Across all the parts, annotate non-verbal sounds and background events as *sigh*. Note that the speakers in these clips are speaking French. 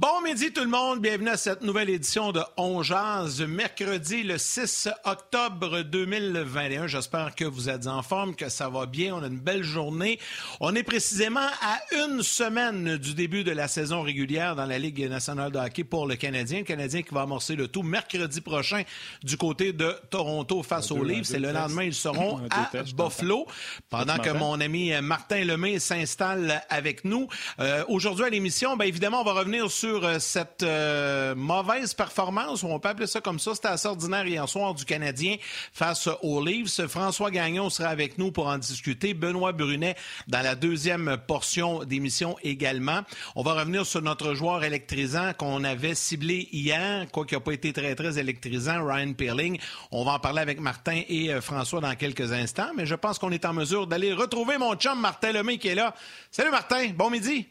Bon midi tout le monde, bienvenue à cette nouvelle édition de On Jazz, mercredi le 6 octobre 2021. J'espère que vous êtes en forme, que ça va bien, on a une belle journée. On est précisément à une semaine du début de la saison régulière dans la Ligue nationale de hockey pour le Canadien. Le Canadien qui va amorcer le tout mercredi prochain du côté de Toronto face aux Leafs. Et le lendemain, ils seront à Buffalo. Pendant que mon ami Martin Lemay s'installe avec nous. Euh, Aujourd'hui à l'émission, bien évidemment, on va revenir sur sur euh, cette euh, mauvaise performance, on peut appeler ça comme ça, c'était assez ordinaire hier soir du Canadien face aux Leafs. François Gagnon sera avec nous pour en discuter. Benoît Brunet dans la deuxième portion d'émission également. On va revenir sur notre joueur électrisant qu'on avait ciblé hier, quoi qu'il n'a pas été très, très électrisant, Ryan Pearling. On va en parler avec Martin et euh, François dans quelques instants, mais je pense qu'on est en mesure d'aller retrouver mon chum Martin Lemay qui est là. Salut Martin, bon midi.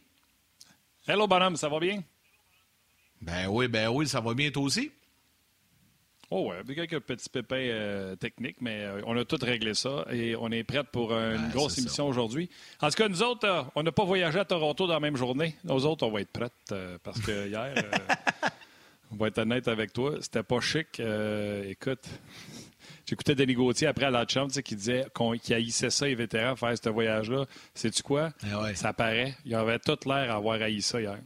Hello bonhomme, ça va bien? Ben oui, ben oui, ça va bien toi aussi. Oh ouais, quelques petits pépins euh, techniques, mais euh, on a tout réglé ça et on est prêts pour une Ben, grosse émission aujourd'hui. En tout cas, nous autres, euh, on n'a pas voyagé à Toronto dans la même journée. Nous autres, on va être prêts euh, parce que hier, euh, *laughs* on va être honnête avec toi, c'était pas chic. Euh, écoute, j'écoutais Denis Gauthier après à la chambre, qui disait qu'on, qu'il haïssait ça, les vétérans, faire ce voyage-là. Sais-tu quoi? Eh ouais. Ça paraît. Il avait tout l'air à avoir haï ça hier.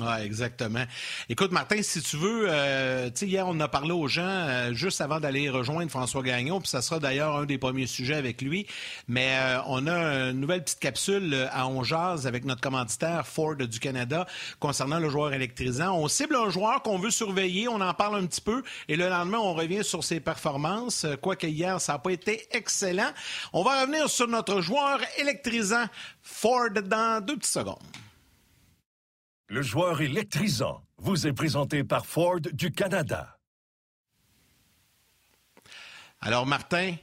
Oui, exactement. Écoute, Martin, si tu veux, euh, hier, on a parlé aux gens euh, juste avant d'aller rejoindre François Gagnon, puis ça sera d'ailleurs un des premiers sujets avec lui. Mais euh, on a une nouvelle petite capsule à On Jazz avec notre commanditaire Ford du Canada concernant le joueur électrisant. On cible un joueur qu'on veut surveiller, on en parle un petit peu, et le lendemain, on revient sur ses performances. Quoique hier, ça n'a pas été excellent. On va revenir sur notre joueur électrisant Ford dans deux petites secondes. Le joueur électrisant vous est présenté par Ford du Canada. Alors, Martin,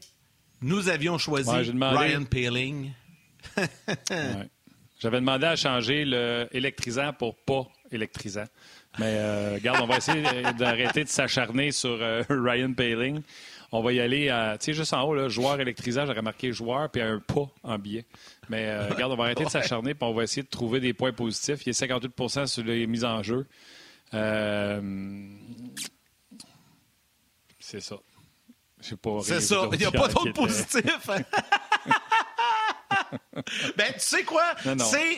nous avions choisi Ouais, j'ai demandé. Ryan Peeling. *laughs* Ouais. J'avais demandé à changer le électrisant pour pas électrisant. Mais euh, regarde, on va essayer d'arrêter de s'acharner sur euh, *laughs* Ryan Paling. On va y aller, à, tu sais, juste en haut, là, joueur électrisant, j'aurais marqué joueur puis un pas en billet. Mais euh, regarde, on va arrêter de *laughs* s'acharner puis on va essayer de trouver des points positifs. Il y a 58% sur les mises en jeu. Euh, c'est ça. Pas C'est ça. Il n'y a pas d'autre positif. *laughs* ben, tu sais quoi?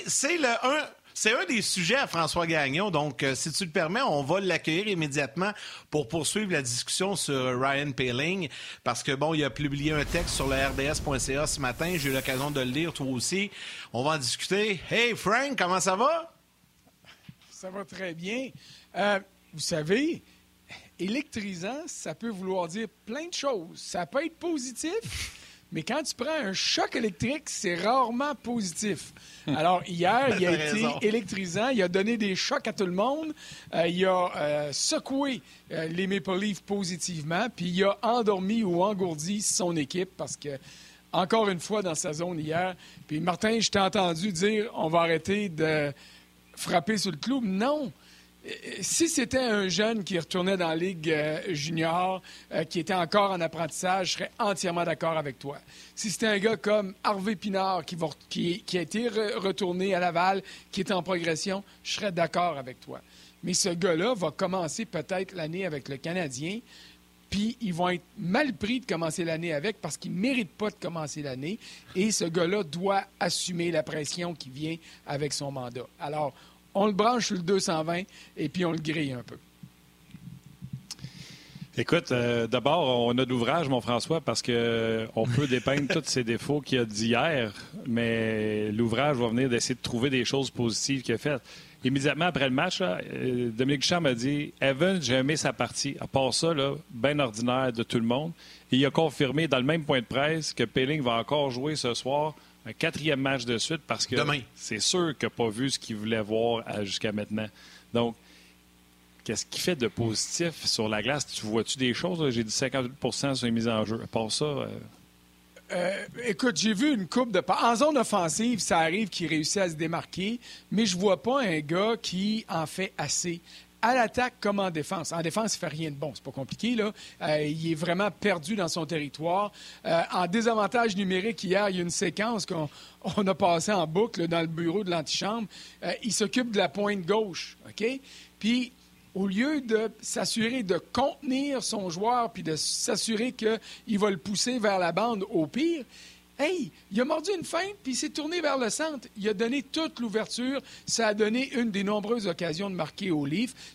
C'est, le un. C'est un des sujets à François Gagnon, donc euh, si tu le permets, on va l'accueillir immédiatement pour poursuivre la discussion sur Ryan Paling, parce que bon, il a publié un texte sur le RDS.ca ce matin, j'ai eu l'occasion de le lire, toi aussi. On va en discuter. Hey Frank, comment ça va? Ça va très bien. Euh, vous savez, électrisant, ça peut vouloir dire plein de choses. Ça peut être positif, mais quand tu prends un choc électrique, c'est rarement positif. Alors, hier, il a été raison. électrisant. Il a donné des chocs à tout le monde. Euh, il a euh, secoué euh, les Maple Leafs positivement, puis il a endormi ou engourdi son équipe parce que encore une fois dans sa zone hier. Puis Martin, je t'ai entendu dire on va arrêter de frapper sur le clou. Non. Si c'était un jeune qui retournait dans la Ligue euh, junior, euh, qui était encore en apprentissage, je serais entièrement d'accord avec toi. Si c'était un gars comme Harvey Pinard qui, a été re- retourné à Laval, qui est en progression, je serais d'accord avec toi. Mais ce gars-là va commencer peut-être l'année avec le Canadien, puis ils vont être mal pris de commencer l'année avec parce qu'ils ne méritent pas de commencer l'année. Et ce gars-là doit assumer la pression qui vient avec son mandat. Alors, on le branche sur le 220 et puis on le grille un peu. Écoute, euh, d'abord, on a de l'ouvrage, mon François, parce que euh, peut dépeindre *laughs* tous ces défauts qu'il y a d'hier, mais l'ouvrage va venir d'essayer de trouver des choses positives qu'il a faites. Immédiatement après le match, euh, Dominique Duchamp m'a dit Evan, j'ai aimé sa partie. À part ça, bien ordinaire de tout le monde. Et il a confirmé dans le même point de presse que Pelling va encore jouer ce soir un quatrième match de suite parce que c'est sûr qu'il n'a pas vu ce qu'il voulait voir jusqu'à maintenant. Donc, Qu'est-ce qui fait de positif sur la glace? Tu vois-tu des choses? J'ai dit 58% sur les mises en jeu. À part ça. Euh, euh, écoute, j'ai vu une coupe de En zone offensive, ça arrive qu'il réussit à se démarquer, mais je vois pas un gars qui en fait assez. À l'attaque comme en défense. En défense, il fait rien de bon. C'est pas compliqué, là. Euh, il est vraiment perdu dans son territoire. en désavantage numérique, hier, il y a une séquence qu'on *laughs* on a passée en boucle dans le bureau de l'antichambre. il s'occupe de la pointe gauche, OK? Puis au lieu de s'assurer de contenir son joueur puis de s'assurer qu'il va le pousser vers la bande au pire, hey, il a mordu une feinte puis il s'est tourné vers le centre. Il a donné toute l'ouverture. Ça a donné une des nombreuses occasions de marquer au.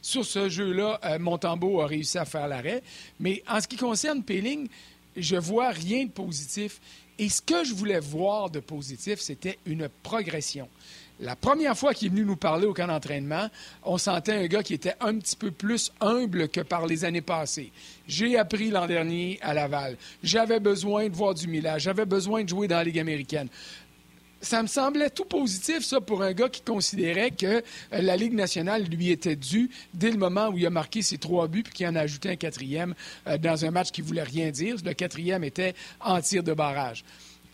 Sur ce jeu-là, euh, Montembeau a réussi à faire l'arrêt. Mais en ce qui concerne Pelling, je vois rien de positif. Et ce que je voulais voir de positif, c'était une progression. La première fois qu'il est venu nous parler au camp d'entraînement, on sentait un gars qui était un petit peu plus humble que par les années passées. J'ai appris l'an dernier à Laval. J'avais besoin de voir du millage. J'avais besoin de jouer dans la Ligue américaine. Ça me semblait tout positif, ça, pour un gars qui considérait que euh, la Ligue nationale lui était due dès le moment où il a marqué ses trois buts puis qu'il en a ajouté un quatrième euh, dans un match qui voulait rien dire. Le quatrième était en tir de barrage.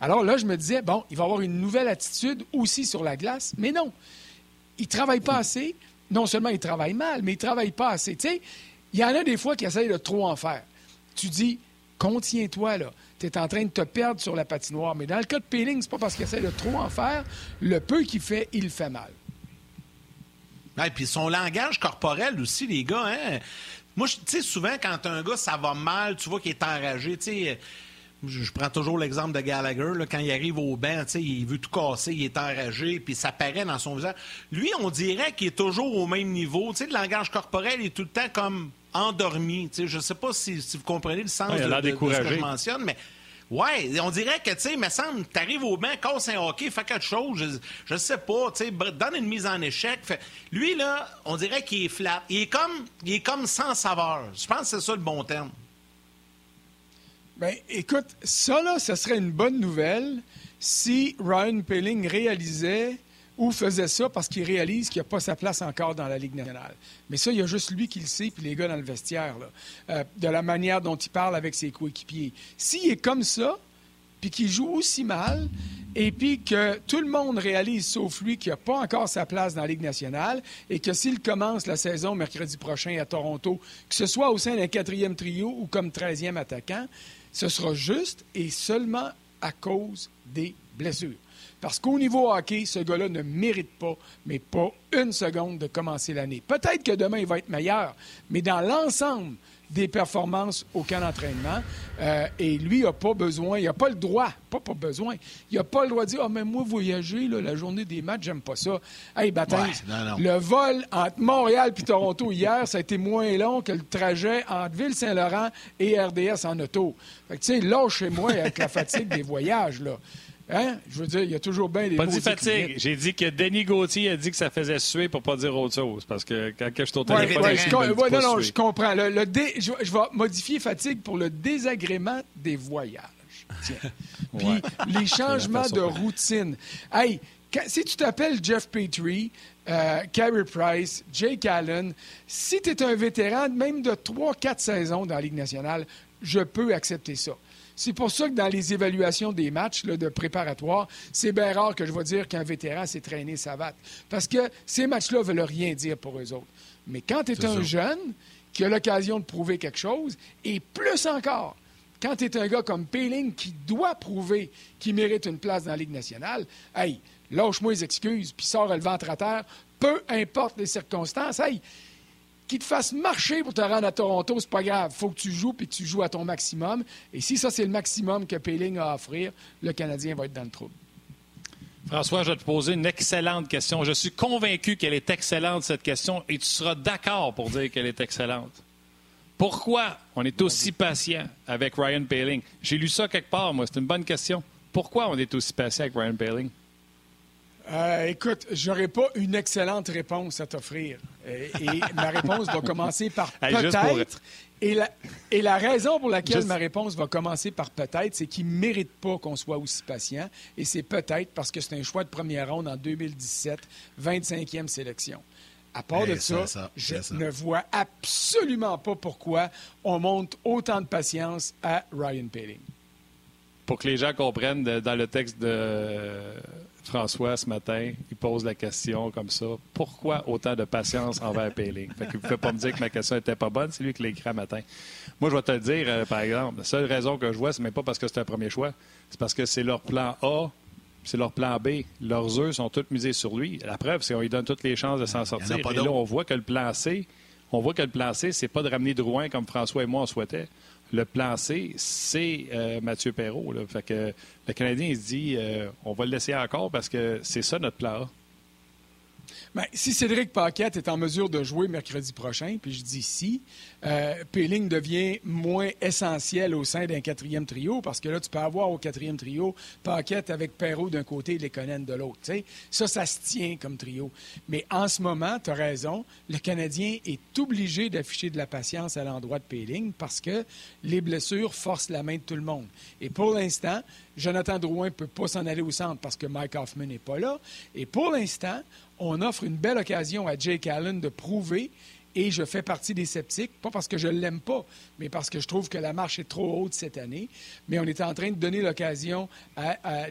Alors là, je me disais, bon, il va avoir une nouvelle attitude aussi sur la glace, mais non. Il ne travaille pas assez. Non seulement il travaille mal, mais il ne travaille pas assez. Il y en a des fois qui essayent de trop en faire. Tu dis, contiens-toi, là. Tu es en train de te perdre sur la patinoire. Mais dans le cas de Peeling, c'est pas parce qu'il essaie de trop en faire. Le peu qu'il fait, il fait mal. Et puis son langage corporel aussi, les gars, hein? Moi, tu sais, souvent, quand un gars, ça va mal, tu vois qu'il est enragé, tu sais je, prends toujours l'exemple de Gallagher. quand il arrive au banc, il veut tout casser, il est enragé, puis ça paraît dans son visage. Lui, on dirait qu'il est toujours au même niveau. le langage corporel est tout le temps comme endormi. Je ne sais pas si, vous comprenez le sens de, ce que je mentionne, mais ouais, on dirait que, tu sais, me semble, arrives au banc, casse un hockey, fais quelque chose, je, ne sais pas, tu sais, donne une mise en échec. lui, là, on dirait qu'il est flat. Il est comme, il est comme sans saveur. Je pense que c'est ça le bon terme. Bien, écoute, ça, là, ce serait une bonne nouvelle si Ryan Pelling réalisait ou faisait ça parce qu'il réalise qu'il n'a pas sa place encore dans la Ligue nationale. Mais ça, il y a juste lui qui le sait, puis les gars dans le vestiaire, là, euh, de la manière dont il parle avec ses coéquipiers. S'il est comme ça, puis qu'il joue aussi mal, et puis que tout le monde réalise, sauf lui, qu'il n'a pas encore sa place dans la Ligue nationale, et que s'il commence la saison mercredi prochain à Toronto, que ce soit au sein d'un quatrième trio ou comme treizième attaquant, ce sera juste et seulement à cause des blessures. Parce qu'au niveau hockey, ce gars-là ne mérite pas, mais pas une seconde de commencer l'année. Peut-être que demain, il va être meilleur, mais dans l'ensemble des performances au camp d'entraînement. Euh, et lui, il n'a pas besoin, il n'a pas le droit, pas pas besoin, il n'a pas le droit de dire Ah, mais moi, voyager, la journée des matchs, j'aime pas ça. Hey, Baptiste, le vol entre Montréal et Toronto hier, ça a été moins long que le trajet entre Ville-Saint-Laurent et RDS en auto. Fait que, tu sais, là, chez moi, avec la fatigue des voyages, là. Hein? Je veux dire, il y a toujours bien des Pas dit fatigue. J'ai dit que Denis Gauthier a dit que ça faisait suer pour pas dire autre chose. Parce que quand je suis au téléphone, ouais, je, non, non, je comprends. Le, je, vais modifier fatigue pour le désagrément des voyages. *laughs* Puis les changements de routine. Hey, si tu t'appelles Jeff Petrie, euh, Carey Price, Jake Allen, si tu es un vétéran, même de 3-4 saisons dans la Ligue nationale, je peux accepter ça. C'est pour ça que dans les évaluations des matchs de préparatoire, c'est bien rare que je vais dire qu'un vétéran s'est traîné sa vatte. Parce que ces matchs-là ne veulent rien dire pour eux autres. Mais quand tu es un jeune qui a l'occasion de prouver quelque chose, et plus encore, quand tu es un gars comme Payling qui doit prouver qu'il mérite une place dans la Ligue nationale, hey, lâche-moi les excuses, puis sors le ventre à terre, peu importe les circonstances. Hey, qu'il te fasse marcher pour te rendre à Toronto, c'est pas grave. faut que tu joues puis que tu joues à ton maximum. Et si ça, c'est le maximum que Payling a à offrir, le Canadien va être dans le trouble. François, je vais te poser une excellente question. Je suis convaincu qu'elle est excellente, cette question, et tu seras d'accord pour dire qu'elle est excellente. Pourquoi on est aussi patient avec Ryan Paling? J'ai lu ça quelque part, moi. C'est une bonne question. Pourquoi on est aussi patient avec Ryan Paling? Euh, écoute, j'aurais pas une excellente réponse à t'offrir. Euh, et ma réponse va commencer par *laughs* peut-être. Et, la, et la raison pour laquelle ma réponse va commencer par peut-être, c'est qu'il ne mérite pas qu'on soit aussi patient. Et c'est peut-être parce que c'est un choix de première ronde en 2017, 25e sélection. À part de ça, je ne vois absolument pas pourquoi on monte autant de patience à Ryan Paling. Pour que les gens comprennent, dans le texte de François ce matin, il pose la question comme ça pourquoi autant de patience envers Payling Fait ne pouvait pas me dire que ma question n'était pas bonne, c'est lui qui l'a écrit matin. Moi, je vais te le dire, euh, par exemple, la seule raison que je vois, c'est même pas parce que c'est un premier choix, c'est parce que c'est leur plan A, c'est leur plan B. Leurs œufs sont tous misés sur lui. La preuve, c'est qu'on lui donne toutes les chances de s'en sortir. Et là, on voit que le plan C, on voit que le plan C, c'est pas de ramener Drouin comme François et moi on souhaitait le plan C, c'est euh, Mathieu Perrault. Fait que le Canadien, il se dit, euh, on va le laisser encore parce que c'est ça notre plan. Ben, si Cédric Paquette est en mesure de jouer mercredi prochain, puis je dis si, euh, Péling devient moins essentiel au sein d'un quatrième trio, parce que là, tu peux avoir au quatrième trio Paquette avec Perrault d'un côté et Lekonen de l'autre. Ça, ça se tient comme trio. Mais en ce moment, tu as raison, le Canadien est obligé d'afficher de la patience à l'endroit de Péling parce que les blessures forcent la main de tout le monde. Et pour l'instant, Jonathan Drouin ne peut pas s'en aller au centre parce que Mike Hoffman n'est pas là. Et pour l'instant, on offre une belle occasion à Jake Allen de prouver et je fais partie des sceptiques, pas parce que je ne l'aime pas, mais parce que je trouve que la marche est trop haute cette année. Mais on est en train de donner l'occasion à,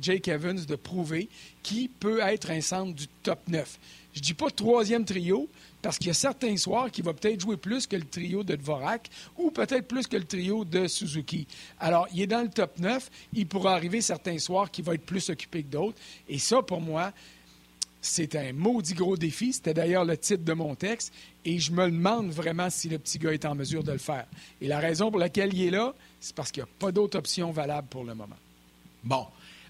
Jake Evans de prouver qui peut être un centre du top 9. Je dis pas troisième trio, parce qu'il y a certains soirs qui va peut-être jouer plus que le trio de Dvorak ou peut-être plus que le trio de Suzuki. Alors, il est dans le top 9. Il pourra arriver certains soirs qui va être plus occupé que d'autres. Et ça, pour moi, c'est un maudit gros défi. C'était d'ailleurs le titre de mon texte. Et je me demande vraiment si le petit gars est en mesure de le faire. Et la raison pour laquelle il est là, c'est parce qu'il n'y a pas d'autre option valable pour le moment. Bon.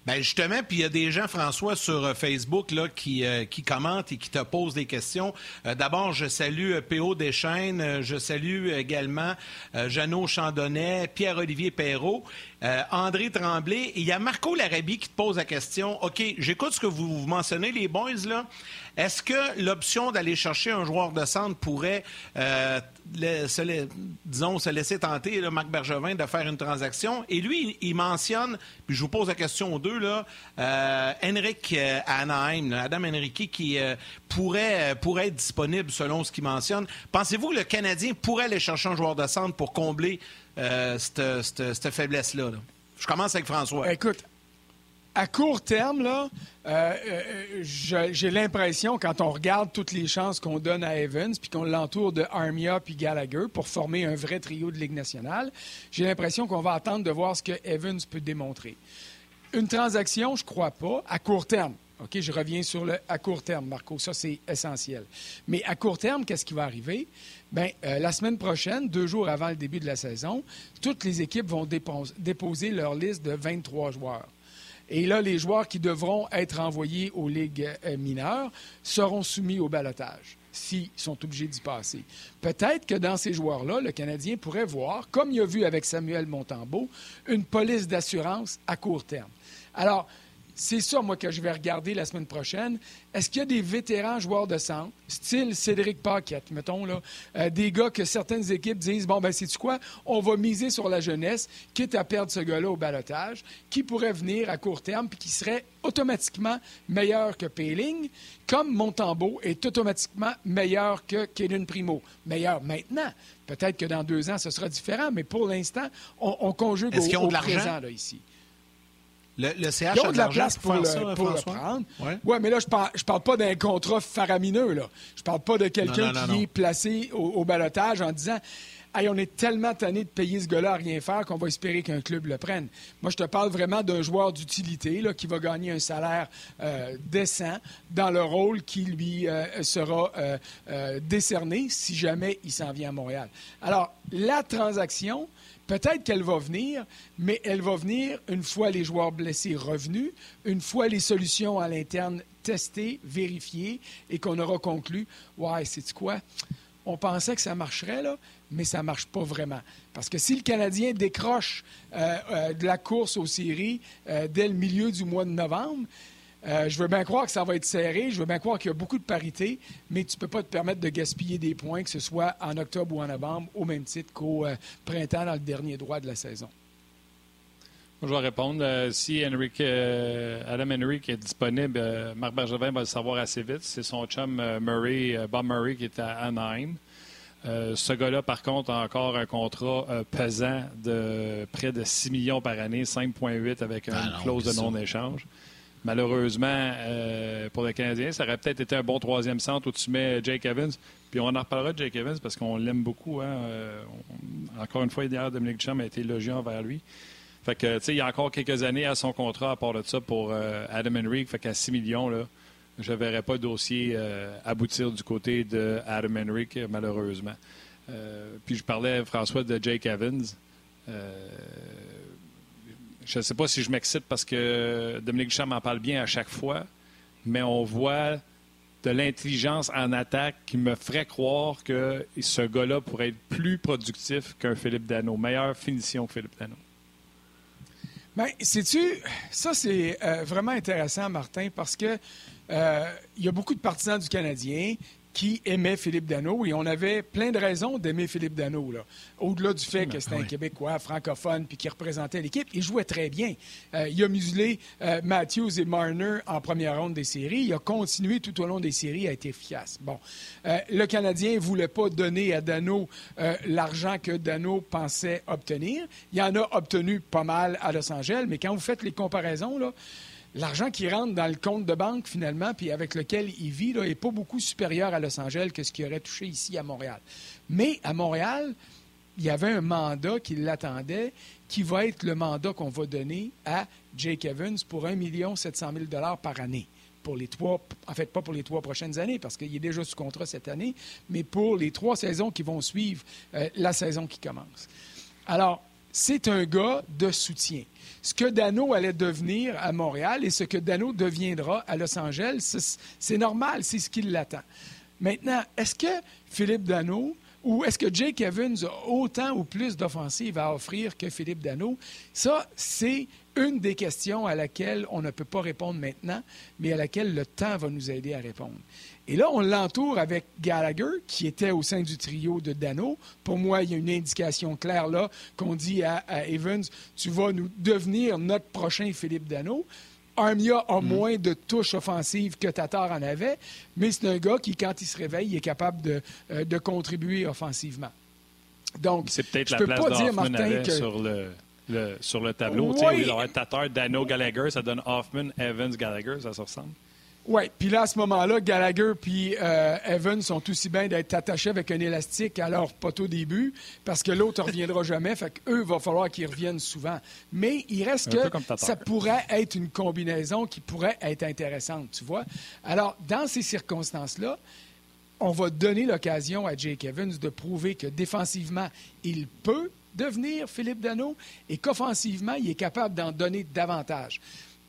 Ben justement, puis il y a des gens, François, sur euh, Facebook là, qui, euh, qui commentent et qui te posent des questions. Euh, d'abord, je salue P.O. Deschaines, je salue également Jeannot Chandonnet, Pierre-Olivier Perrault. Euh, André Tremblay. il y a Marco Larabie qui te pose la question. OK, j'écoute ce que vous, mentionnez, les boys, là. Est-ce que l'option d'aller chercher un joueur de centre pourrait, euh, se, disons, se laisser tenter, là, Marc Bergevin, de faire une transaction? Et lui, il mentionne, puis je vous pose la question aux deux, là, euh, Henrik Anaheim, Adam Henrique, qui pourrait, être disponible selon ce qu'il mentionne. Pensez-vous que le Canadien pourrait aller chercher un joueur de centre pour combler euh, cette, faiblesse-là. Je commence avec François. Écoute, à court terme, là, euh, euh, j'ai l'impression, quand on regarde toutes les chances qu'on donne à Evans, puis qu'on l'entoure de Armia puis Gallagher pour former un vrai trio de Ligue nationale, j'ai l'impression qu'on va attendre de voir ce que Evans peut démontrer. Une transaction, je crois pas, à court terme. OK, je reviens sur le à court terme, Marco. Ça, c'est essentiel. Mais à court terme, qu'est-ce qui va arriver? Bien, euh, la semaine prochaine, deux jours avant le début de la saison, toutes les équipes vont déposer leur liste de 23 joueurs. Et là, les joueurs qui devront être envoyés aux ligues euh, mineures seront soumis au balotage s'ils sont obligés d'y passer. Peut-être que dans ces joueurs-là, le Canadien pourrait voir, comme il a vu avec Samuel Montembeau, une police d'assurance à court terme. Alors, c'est ça, moi, que je vais regarder la semaine prochaine. Est-ce qu'il y a des vétérans joueurs de centre, style Cédric Paquette, mettons, là, euh, des gars que certaines équipes disent Bon, ben, c'est-tu quoi? On va miser sur la jeunesse, quitte à perdre ce gars-là au balotage, qui pourrait venir à court terme puis qui serait automatiquement meilleur que Payling, comme Montembeau est automatiquement meilleur que Kaden Primo. Meilleur maintenant. Peut-être que dans deux ans, ce sera différent, mais pour l'instant, on, conjugue au, au présent, là, ici. Le, CH a de, la place pour, le, prendre. Oui, mais là, je parle, parle pas d'un contrat faramineux. Là. Je parle pas de quelqu'un qui est placé au, au balotage en disant Hey, on est tellement tanné de payer ce gars-là à rien faire qu'on va espérer qu'un club le prenne. Moi, je te parle vraiment d'un joueur d'utilité qui va gagner un salaire euh, décent dans le rôle qui lui euh, sera euh, décerné si jamais il s'en vient à Montréal. Alors, la transaction, Peut-être qu'elle va venir, mais elle va venir une fois les joueurs blessés revenus, une fois les solutions à l'interne testées, vérifiées et qu'on aura conclu Ouais, c'est quoi? On pensait que ça marcherait, là, mais ça ne marche pas vraiment. Parce que si le Canadien décroche euh, euh, de la course aux séries euh, dès le milieu du mois de novembre, je veux bien croire que ça va être serré, je veux bien croire qu'il y a beaucoup de parité, mais tu ne peux pas te permettre de gaspiller des points, que ce soit en octobre ou en novembre, au même titre qu'au printemps dans le dernier droit de la saison. je vais répondre. si Henrik, Adam Henrik est disponible, Marc Bergevin va le savoir assez vite. C'est son chum Murray, Bob Murray, qui est à Anaheim. Euh, ce gars-là, par contre, a encore un contrat euh, pesant de près de 6 millions par année, 5,8 avec une ah clause de non-échange. Malheureusement, euh, pour les Canadiens, ça aurait peut-être été un bon troisième centre où tu mets Jake Evans. Puis on en reparlera de Jake Evans parce qu'on l'aime beaucoup. Hein. encore une fois, hier, Dominique Duchamp a été élogieux envers lui. Fait que, il y a encore quelques années à son contrat à part de ça pour Adam Henry. Fait qu'à 6 millions, là, je ne verrais pas de dossier euh, aboutir du côté de Adam Henrik, malheureusement. Euh, puis je parlais, François, de Jake Evans. Euh, je ne sais pas si je m'excite parce que Dominique Duchamp en parle bien à chaque fois, mais on voit de l'intelligence en attaque qui me ferait croire que ce gars-là pourrait être plus productif qu'un Philippe Dano. Meilleure finition que Philippe Dano. Bien, sais-tu, ça c'est vraiment intéressant, Martin, parce que euh, il y a beaucoup de partisans du Canadien qui aimaient Philippe Dano et on avait plein de raisons d'aimer Philippe Dano. Au-delà du fait que c'était un Québécois francophone puis qui représentait l'équipe, il jouait très bien. Euh, il a muselé euh, Matthews et Marner en première ronde des séries. Il a continué tout au long des séries à être efficace. Bon, le Canadien ne voulait pas donner à Dano l'argent que Dano pensait obtenir. Il en a obtenu pas mal à Los Angeles, mais quand vous faites les comparaisons, là, l'argent qui rentre dans le compte de banque, finalement, puis avec lequel il vit, n'est pas beaucoup supérieur à Los Angeles que ce qu'il aurait touché ici à Montréal. Mais à Montréal, il y avait un mandat qui l'attendait, qui va être le mandat qu'on va donner à Jake Evans pour 1 700 000 par année. Pour les trois, en fait, pas pour les trois prochaines années, parce qu'il est déjà sous contrat cette année, mais pour les trois saisons qui vont suivre euh, la saison qui commence. Alors, c'est un gars de soutien ce que Dano allait devenir à Montréal et ce que Dano deviendra à Los Angeles, c'est normal, c'est ce qui l'attend. Maintenant, est-ce que Philippe Dano ou est-ce que Jake Evans a autant ou plus d'offensives à offrir que Philippe Dano? Ça, c'est une des questions à laquelle on ne peut pas répondre maintenant, mais à laquelle le temps va nous aider à répondre. Et là, on l'entoure avec Gallagher, qui était au sein du trio de Dano. Pour moi, il y a une indication claire là qu'on dit à, Evans, tu vas nous devenir notre prochain Philippe Dano. Armia a mm. moins de touches offensives que Tatar en avait, mais c'est un gars qui, quand il se réveille, est capable de, euh, de contribuer offensivement. Donc, c'est peut-être la peux place pas dire, Martin, que... sur le, sur le tableau. Oui. Tatar, Dano, Gallagher, ça donne Hoffman, Evans, Gallagher, ça se ressemble. Oui, puis là, à ce moment-là, Gallagher puis euh, Evans sont aussi bien d'être attachés avec un élastique à leur poteau début, parce que l'autre ne reviendra jamais, fait qu'eux, il va falloir qu'ils reviennent souvent. Mais il reste que ça pourrait être une combinaison qui pourrait être intéressante, tu vois. Alors, dans ces circonstances-là, on va donner l'occasion à Jake Evans de prouver que défensivement, il peut devenir Philippe Dano et qu'offensivement, il est capable d'en donner davantage.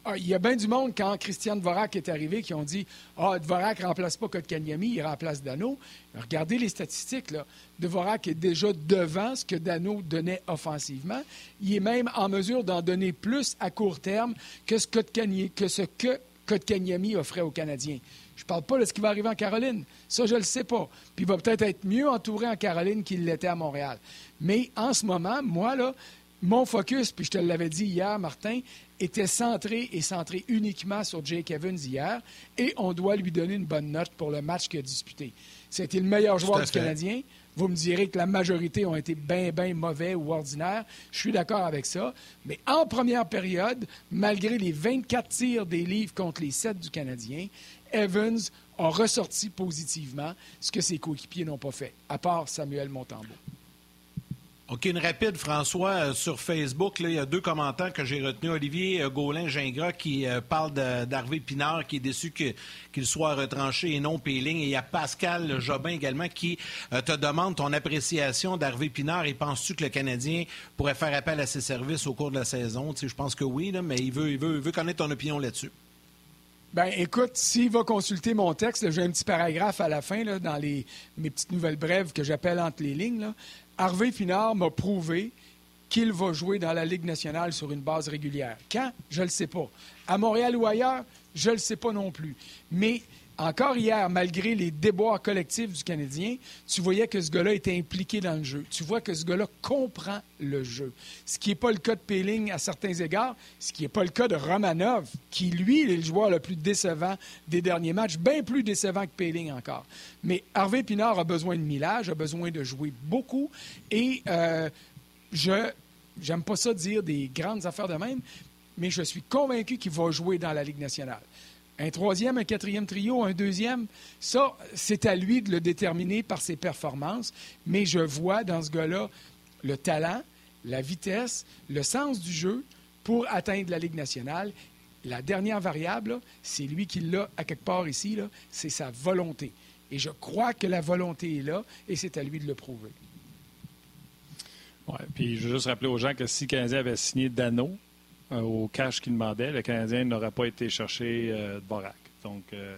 Ah, il y a bien du monde, quand Christian Dvorak est arrivé, qui ont dit Ah, Dvorak ne remplace pas Kotkaniemi, il remplace Dano. Regardez les statistiques. Là. Dvorak est déjà devant ce que Dano donnait offensivement. Il est même en mesure d'en donner plus à court terme que ce, que ce que offrait aux Canadiens. Je ne parle pas de ce qui va arriver en Caroline. Ça, je ne le sais pas. Puis il va peut-être être mieux entouré en Caroline qu'il l'était à Montréal. Mais en ce moment, moi, là, mon focus, puis je te l'avais dit hier, Martin, était centré et centré uniquement sur Jake Evans hier, et on doit lui donner une bonne note pour le match qu'il a disputé. C'était le meilleur joueur du Canadien. Vous me direz que la majorité ont été bien, bien mauvais ou ordinaires. Je suis d'accord avec ça. Mais en première période, malgré les 24 tirs des livres contre les 7 du Canadien, Evans a ressorti positivement ce que ses coéquipiers n'ont pas fait, à part Samuel Montembeau. OK, une rapide, François, euh, sur Facebook. il y a deux commentaires que j'ai retenus. Olivier euh, Gaulin-Gingras qui euh, parle d'Harvey Pinard, qui est déçu qu'il soit retranché et non Péling. Et il y a Pascal Jobin également qui te demande ton appréciation d'Harvey Pinard. Et penses-tu que le Canadien pourrait faire appel à ses services au cours de la saison? je pense que oui, mais il veut, il, veut, il veut connaître ton opinion là-dessus. Ben, écoute, s'il va consulter mon texte, j'ai un petit paragraphe à la fin dans les, mes petites nouvelles brèves que j'appelle entre les lignes. Harvey Pinard m'a prouvé qu'il va jouer dans la Ligue nationale sur une base régulière. Quand? Je ne le sais pas. À Montréal ou ailleurs, je ne le sais pas non plus. Mais encore hier, malgré les déboires collectifs du Canadien, tu voyais que ce gars-là était impliqué dans le jeu. Tu vois que ce gars-là comprend le jeu. Ce qui n'est pas le cas de Péling à certains égards, ce qui n'est pas le cas de Romanov, qui, lui, est le joueur le plus décevant des derniers matchs, bien plus décevant que Péling encore. Mais Harvey Pinard a besoin de millage, a besoin de jouer beaucoup. Et euh, je j'aime pas ça dire des grandes affaires de même, mais je suis convaincu qu'il va jouer dans la Ligue nationale. Un troisième, un quatrième trio, un deuxième, ça, c'est à lui de le déterminer par ses performances. Mais je vois dans ce gars-là le talent, la vitesse, le sens du jeu pour atteindre la Ligue nationale. La dernière variable, c'est lui qui l'a à quelque part ici, c'est sa volonté. Et je crois que la volonté est là et c'est à lui de le prouver. Puis je veux juste rappeler aux gens que si Canadien avait signé Dano, au cash qu'il demandait, le Canadien n'aurait pas été chercher euh, Dvorak. Donc, euh,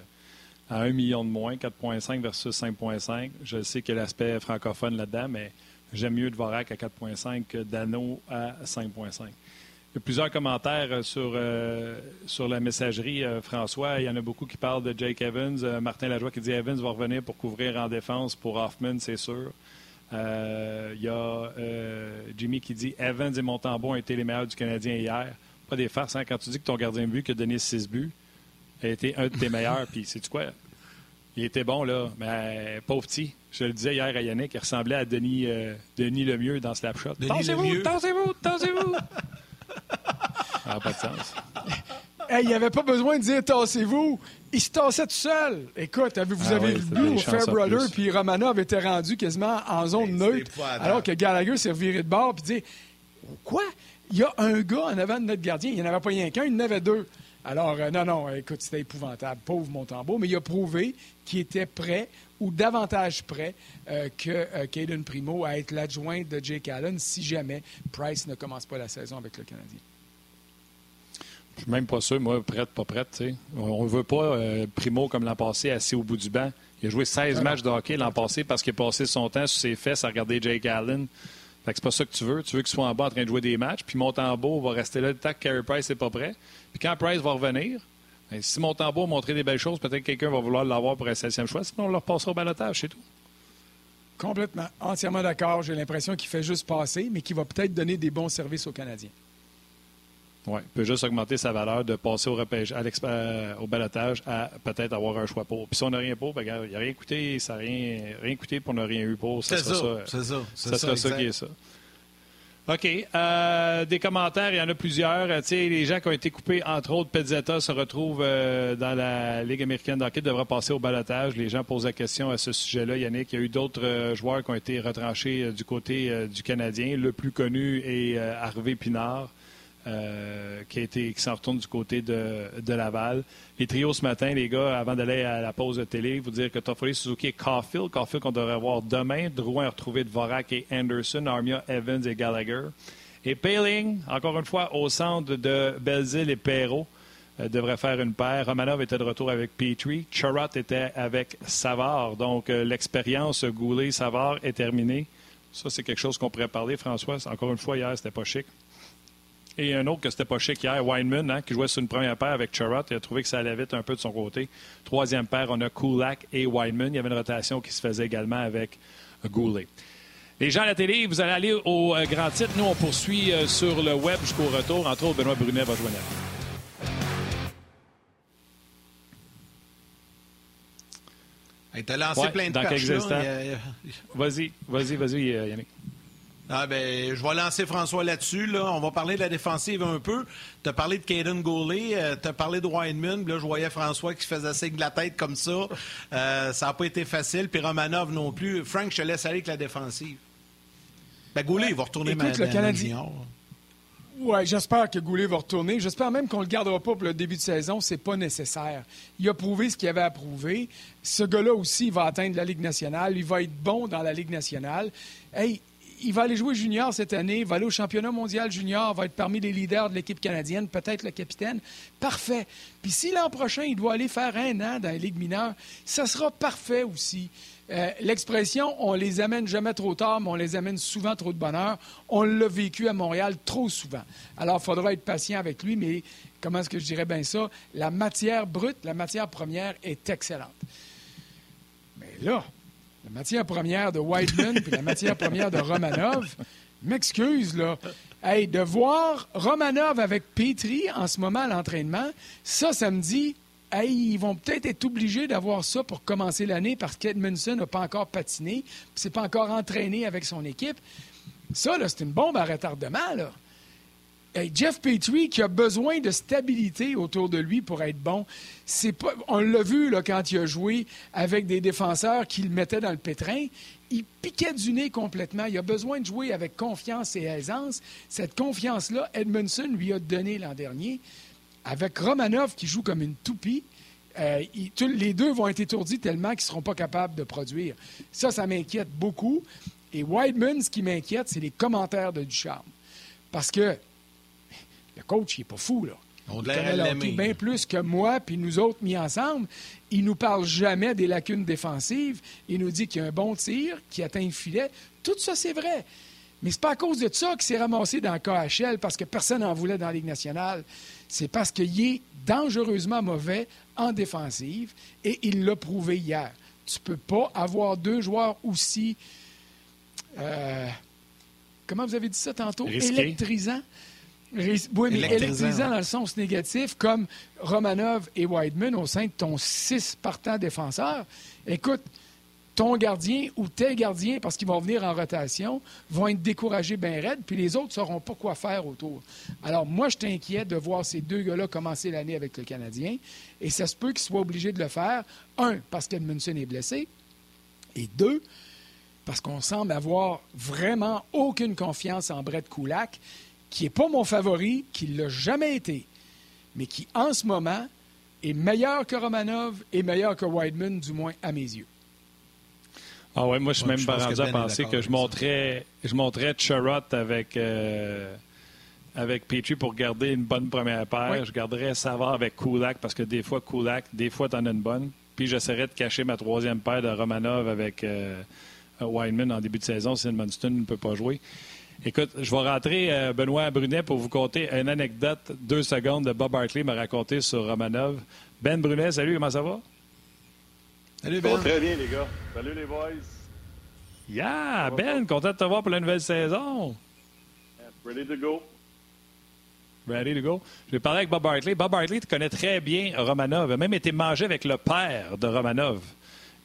à un million de moins, 4,5 versus 5,5. Je sais qu'il y a l'aspect francophone là-dedans, mais j'aime mieux Dvorak à 4,5 que Dano à 5,5. Il y a plusieurs commentaires sur, sur la messagerie, François. Il y en a beaucoup qui parlent de Jake Evans. Martin Lajoie qui dit Evans va revenir pour couvrir en défense pour Hoffman, c'est sûr. Euh, il y a euh, Jimmy qui dit Evans et Montembeau ont été les meilleurs du Canadien hier. Pas des farces, hein? Quand tu dis que ton gardien de but qui a donné six buts a été un de tes meilleurs, *laughs* puis sais-tu quoi? Il était bon, là, mais pauvre petit. Je le disais hier à Yannick, il ressemblait à Denis, euh, Denis Lemieux dans Slapshot. Tassez-vous, tassez-vous, tassez-vous! *laughs* Ça n'a pas de sens. Hey, il n'y avait pas besoin de dire tassez-vous. Il se tassait tout seul. Écoute, vous avez ah vu au Fairbrother, puis Romanov était rendu quasiment en zone neutre, alors que Gallagher s'est viré de bord, puis dit Quoi? Il y a un gars en avant de notre gardien. Il n'y en avait pas rien qu'un, il y en avait deux. Alors, euh, non, non, écoute, c'était épouvantable. Pauvre Montembeau, mais il a prouvé qu'il était prêt ou davantage prêt euh, que euh, Caden Primo à être l'adjoint de Jake Allen si jamais Price ne commence pas la saison avec le Canadien. Je suis même pas sûr, moi, prête, pas prête. On ne veut pas euh, Primo comme l'an passé, assis au bout du banc. Il a joué 16 matchs de hockey l'an passé parce qu'il a passé son temps sur ses fesses à regarder Jake Allen. Fait que c'est pas ça que tu veux. Tu veux qu'il soit en bas en train de jouer des matchs. Puis Montembeau va rester là le temps que Carey Price n'est pas prêt. Puis quand Price va revenir, ben, si Montembeau a montré des belles choses, peut-être que quelqu'un va vouloir l'avoir pour un septième choix. Sinon, on leur passera au balotage, c'est tout. Complètement. Entièrement d'accord. J'ai l'impression qu'il fait juste passer, mais qu'il va peut-être donner des bons services aux Canadiens. Oui, il peut juste augmenter sa valeur de passer au, repêche, à euh, au balotage à peut-être avoir un choix pour. Puis si on n'a rien pour, ben, il n'y a rien coûté, ça n'a rien, rien coûté pour ne rien eu pour. C'est ça. C'est ça. Ça sera ça qui est ça. OK. Euh, des commentaires, il y en a plusieurs. Sais, les gens qui ont été coupés, entre autres, Pezzetta se retrouve euh, dans la Ligue américaine d'hockey, devra passer au balotage. Les gens posent la question à ce sujet-là. Yannick, il y a eu d'autres joueurs qui ont été retranchés du côté du Canadien. Le plus connu est Harvey Pinard. Euh, qui, qui s'en retourne du côté de, de, Laval. Les trios ce matin, les gars, avant d'aller à la pause de télé, vous dire que Toffoli, Suzuki et Caulfield. Caulfield qu'on devrait voir demain. Drouin a retrouvé Dvorak et Anderson. Armia, Evans et Gallagher. Et Paling, encore une fois, au centre de Belzile et Perrault. Euh, devrait faire une paire. Romanov était de retour avec Petrie. Charrot était avec Savard. Donc, euh, l'expérience Goulet-Savard est terminée. Ça, c'est quelque chose qu'on pourrait parler, François. Encore une fois, hier, c'était pas chic. Et un autre que c'était pas chic hier, Weinman, hein, qui jouait sur une première paire avec Charrot. Il a trouvé que ça allait vite un peu de son côté. Troisième paire, on a Kulak et Weinman. Il y avait une rotation qui se faisait également avec Goulet. Les gens à la télé, vous allez aller au euh, grand titre. Nous, on poursuit euh, sur le web jusqu'au retour. Entre autres, Benoît Brunet va jouer Il t'a lancé plein de dans quelques instants. Vas-y, vas-y, vas-y, euh, Yannick. Ah ben, je vais lancer François là-dessus. Là. On va parler de la défensive un peu. Tu as parlé de Caden Goulet, euh, tu as parlé de Weinman. Là, je voyais François qui faisait signe de la tête comme ça. Euh, ça n'a pas été facile. Puis Romanov non plus. Frank, je te laisse aller avec la défensive. Ben, Goulet, il va retourner Écoute, le Canadien. Oui, j'espère que Goulet va retourner. J'espère même qu'on ne le gardera pas pour le début de saison. C'est pas nécessaire. Il a prouvé ce qu'il avait à prouver. Ce gars-là aussi, il va atteindre la Ligue nationale. Il va être bon dans la Ligue nationale. Hey, il va aller jouer junior cette année, va aller au championnat mondial junior, va être parmi les leaders de l'équipe canadienne, peut-être le capitaine. Parfait. Puis si l'an prochain, il doit aller faire un an dans la Ligue mineure, ça sera parfait aussi. Euh, l'expression on les amène jamais trop tard, mais on les amène souvent trop de bonheur, on l'a vécu à Montréal trop souvent. Alors, il faudra être patient avec lui, mais comment est-ce que je dirais bien ça? La matière brute, la matière première est excellente. Mais là, la matière première de Whiteman puis la matière première de Romanov, m'excuse, là. Hey, de voir Romanov avec Petri en ce moment à l'entraînement, ça, ça me dit ils vont peut-être être obligés d'avoir ça pour commencer l'année parce qu'Edmondson n'a pas encore patiné, puis c'est pas encore entraîné avec son équipe. Ça, c'est une bombe à retardement. Là. Jeff Petrie, qui a besoin de stabilité autour de lui pour être bon, c'est pas, on l'a vu là, quand il a joué avec des défenseurs qu'il mettait dans le pétrin. Il piquait du nez complètement. Il a besoin de jouer avec confiance et aisance. Cette confiance-là, Edmondson lui a donné l'an dernier avec Romanov qui joue comme une toupie, euh, les deux vont être étourdis tellement qu'ils ne seront pas capables de produire. Ça, ça m'inquiète beaucoup. Et Whiteman, ce qui m'inquiète, c'est les commentaires de Ducharme. Parce que le coach, il n'est pas fou, là. On il connaît bien plus que moi, puis nous autres mis ensemble. Il nous parle jamais des lacunes défensives. Il nous dit qu'il y a un bon tir, qui atteint le filet. Tout ça, c'est vrai. Mais c'est pas à cause de ça qu'il s'est ramassé dans le KHL parce que personne n'en voulait dans la Ligue nationale. C'est parce qu'il est dangereusement mauvais en défensive et il l'a prouvé hier. Tu peux pas avoir deux joueurs aussi. Euh, comment vous avez dit ça tantôt? Électrisants? Oui, mais électrisant dans le sens négatif, comme Romanov et Whiteman au sein de ton six partants défenseurs. Écoute, ton gardien ou tes gardiens, parce qu'ils vont venir en rotation, vont être découragés bien raides, puis les autres ne sauront pas quoi faire autour. Alors, moi, je t'inquiète de voir ces deux gars-là commencer l'année avec le Canadien, et ça se peut qu'ils soient obligés de le faire, un, parce qu'Edmundson est blessé, et deux, parce qu'on semble avoir vraiment aucune confiance en Brett Kulak, qui n'est pas mon favori, qui ne l'a jamais été, mais qui, en ce moment, est meilleur que Romanov et meilleur que Wideman, du moins à mes yeux. Ah ouais, moi, je suis même pas rendu à ben penser que je montrais, je montrais Charrot avec, euh, avec Petrie pour garder une bonne première paire. Je garderais Savard avec Kulak parce que des fois, Kulak, des fois, t'en as une bonne. Puis j'essaierais de cacher ma troisième paire de Romanov avec euh, Weinman en début de saison si Edmundston ne peut pas jouer. Écoute, je vais rentrer euh, Benoît Brunet pour vous conter une anecdote, deux secondes, de Bob Hartley m'a raconté sur Romanov. Ben Brunet, salut, comment ça va? Salut Ben. très bien, les gars. Salut les boys. Yeah, Ben, content de te voir pour la nouvelle saison. ready to go. Ready to go. Je vais parler avec Bob Hartley. Bob Hartley, tu connais très bien Romanov. Il a même été mangé avec le père de Romanov.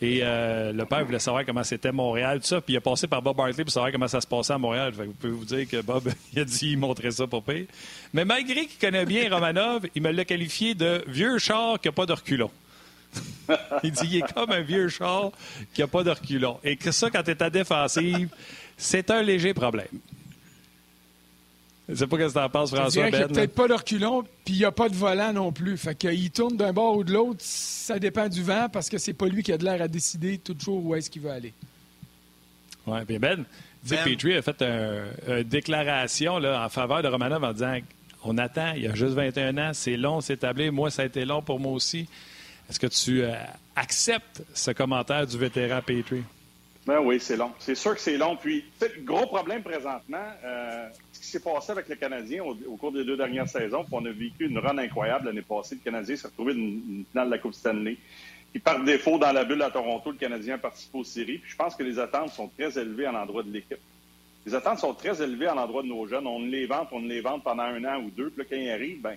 Et euh, le père voulait savoir comment c'était Montréal, tout ça. Puis il a passé par Bob Hartley pour savoir comment ça se passait à Montréal. vous pouvez vous dire que Bob, *laughs* il a dit, il montrait ça pour pire. Mais malgré qu'il connaît bien Romanov, il me l'a qualifié de vieux char qui n'a pas de reculons. *laughs* il dit il est comme un vieux char qui n'a pas de reculons. Et que ça, quand tu es à défensive, c'est un léger problème. Je sais pas ce que tu en penses, François. Il n'y a peut-être pas de reculons, puis il n'y a pas de volant non plus. Fait qu'il tourne d'un bord ou de l'autre, ça dépend du vent, parce que c'est pas lui qui a de l'air à décider toujours où est-ce qu'il veut aller. Oui, bien Ben, ben. Petrie a fait une déclaration là, en faveur de Romanov en disant on attend, il a juste 21 ans, c'est long, c'est établi. Moi, ça a été long pour moi aussi. Est-ce que tu euh, acceptes ce commentaire du vétéran Petrie? Ben oui, c'est long. C'est sûr que c'est long. Puis, le gros problème présentement, euh, qui s'est passé avec le Canadien au, cours des deux dernières saisons, on a vécu une run incroyable l'année passée. Le Canadien s'est retrouvé une, de la Coupe Stanley. Puis, par défaut, dans la bulle à Toronto, le Canadien a participé aux séries. Puis, je pense que les attentes sont très élevées à l'endroit de l'équipe. Les attentes sont très élevées à l'endroit de nos jeunes. On les vente, on les vente pendant un an ou deux. Puis là, quand ils arrivent, ben,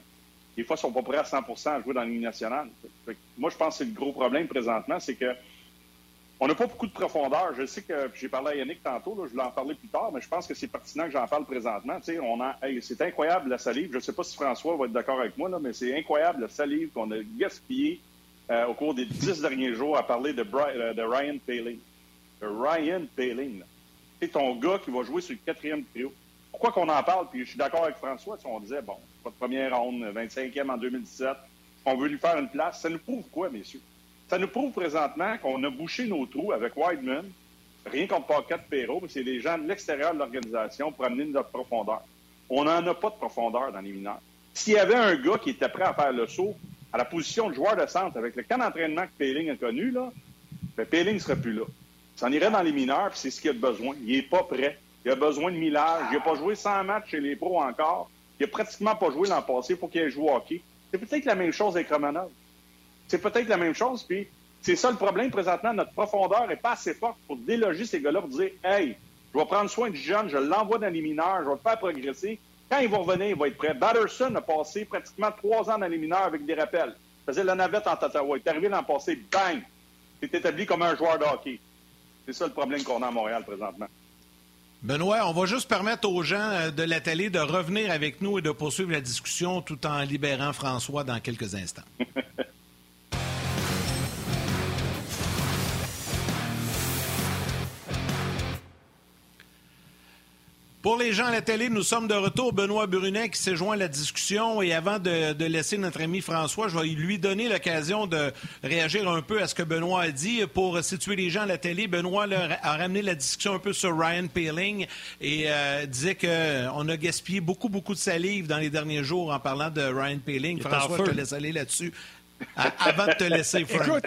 des fois, ils sont pas prêts à 100% à jouer dans la Ligue nationale. moi, je pense que c'est le gros problème présentement, c'est que on n'a pas beaucoup de profondeur. Je sais que j'ai parlé à Yannick tantôt, je vais en parler plus tard, mais je pense que c'est pertinent que j'en parle présentement. C'est incroyable la salive. Je ne sais pas si François va être d'accord avec moi, mais c'est incroyable la salive qu'on a gaspillée euh, au cours des dix derniers jours à parler de, euh, Ryan Paling. Ryan Paling. C'est ton gars qui va jouer sur le quatrième trio. Pourquoi qu'on en parle? Puis je suis d'accord avec François. On disait, bon, pas de première ronde, 25e en 2017. On veut lui faire une place. Ça nous prouve quoi, messieurs? Ça nous prouve présentement qu'on a bouché nos trous avec Wideman, rien contre Paquette Perrault, mais c'est des gens de l'extérieur de l'organisation pour amener notre profondeur. On n'en a pas de profondeur dans les mineurs. S'il y avait un gars qui était prêt à faire le saut à la position de joueur de centre avec le camp d'entraînement que Péling a connu, là, ben Péling ne serait plus là. Ça en irait dans les mineurs, puis c'est ce qu'il a besoin. Il n'est pas prêt. Il a besoin de millage. Il n'a pas joué 100 matchs chez les pros encore. Il n'a pratiquement pas joué l'an passé. Faut qu'il ait joué au hockey. C'est peut-être la même chose avec Romanov. C'est peut-être la même chose, puis c'est ça le problème présentement. Notre profondeur n'est pas assez forte pour déloger ces gars-là pour dire Hey, je vais prendre soin du jeune, je l'envoie dans les mineurs, je vais le faire progresser. Quand ils vont revenir, il va être prêt. Batterson a passé pratiquement trois ans dans les mineurs avec des rappels. Il faisait la navette en Ottawa. Il est arrivé l'an passé, bang! Il est établi comme un joueur de hockey. C'est ça le problème qu'on a à Montréal présentement. Benoît, on va juste permettre aux gens euh, de la télé de revenir avec nous et de poursuivre la discussion tout en libérant François dans quelques instants. *laughs* Pour les gens à la télé, nous sommes de retour. Benoît Brunet qui s'est joint à la discussion. Et avant de, laisser notre ami François, je vais lui donner l'occasion de réagir un peu à ce que Benoît a dit. Pour situer les gens à la télé, Benoît a ramené la discussion un peu sur Ryan Paling et euh, disait qu'on a gaspillé beaucoup, beaucoup de salive dans les derniers jours en parlant de Ryan Paling. François, je te laisse aller là-dessus. avant de te laisser, Frank. Écoute,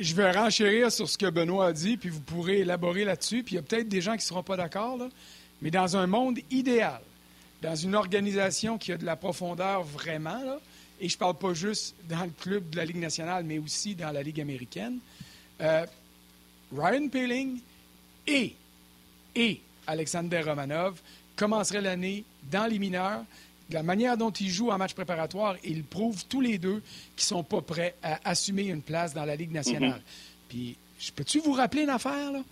je vais renchérir sur ce que Benoît a dit, puis vous pourrez élaborer là-dessus. Puis il y a peut-être des gens qui ne seront pas d'accord. Là. Mais dans un monde idéal, dans une organisation qui a de la profondeur vraiment, et je ne parle pas juste dans le club de la Ligue nationale, mais aussi dans la Ligue américaine, euh, Ryan Peeling et, et Alexander Romanov commenceraient l'année dans les mineurs. De la manière dont ils jouent en match préparatoire, ils prouvent tous les deux qu'ils ne sont pas prêts à assumer une place dans la Ligue nationale. Mm-hmm. Puis, peux-tu vous rappeler une affaire? Là?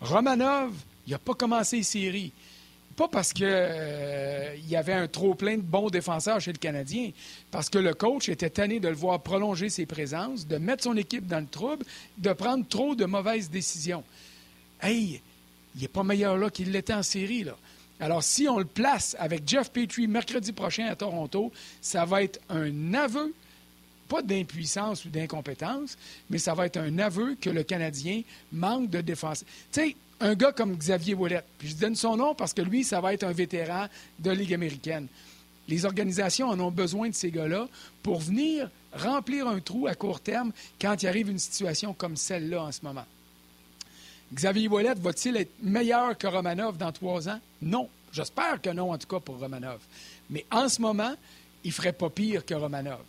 Romanov, il n'a pas commencé les séries. Pas parce qu'il euh, y avait un trop plein de bons défenseurs chez le Canadien, parce que le coach était tanné de le voir prolonger ses présences, de mettre son équipe dans le trouble, de prendre trop de mauvaises décisions. Hey, il n'est pas meilleur là qu'il l'était en série. Là. Alors, si on le place avec Jeff Petrie mercredi prochain à Toronto, ça va être un aveu, pas d'impuissance ou d'incompétence, mais ça va être un aveu que le Canadien manque de défense. Tu sais, un gars comme Xavier Ouellet. Puis je donne son nom parce que lui, ça va être un vétéran de Ligue américaine. Les organisations en ont besoin de ces gars-là pour venir remplir un trou à court terme quand il arrive une situation comme celle-là en ce moment. Xavier Ouellet va-t-il être meilleur que Romanov dans trois ans? Non. J'espère que non, en tout cas, pour Romanov. Mais en ce moment, il ne ferait pas pire que Romanov.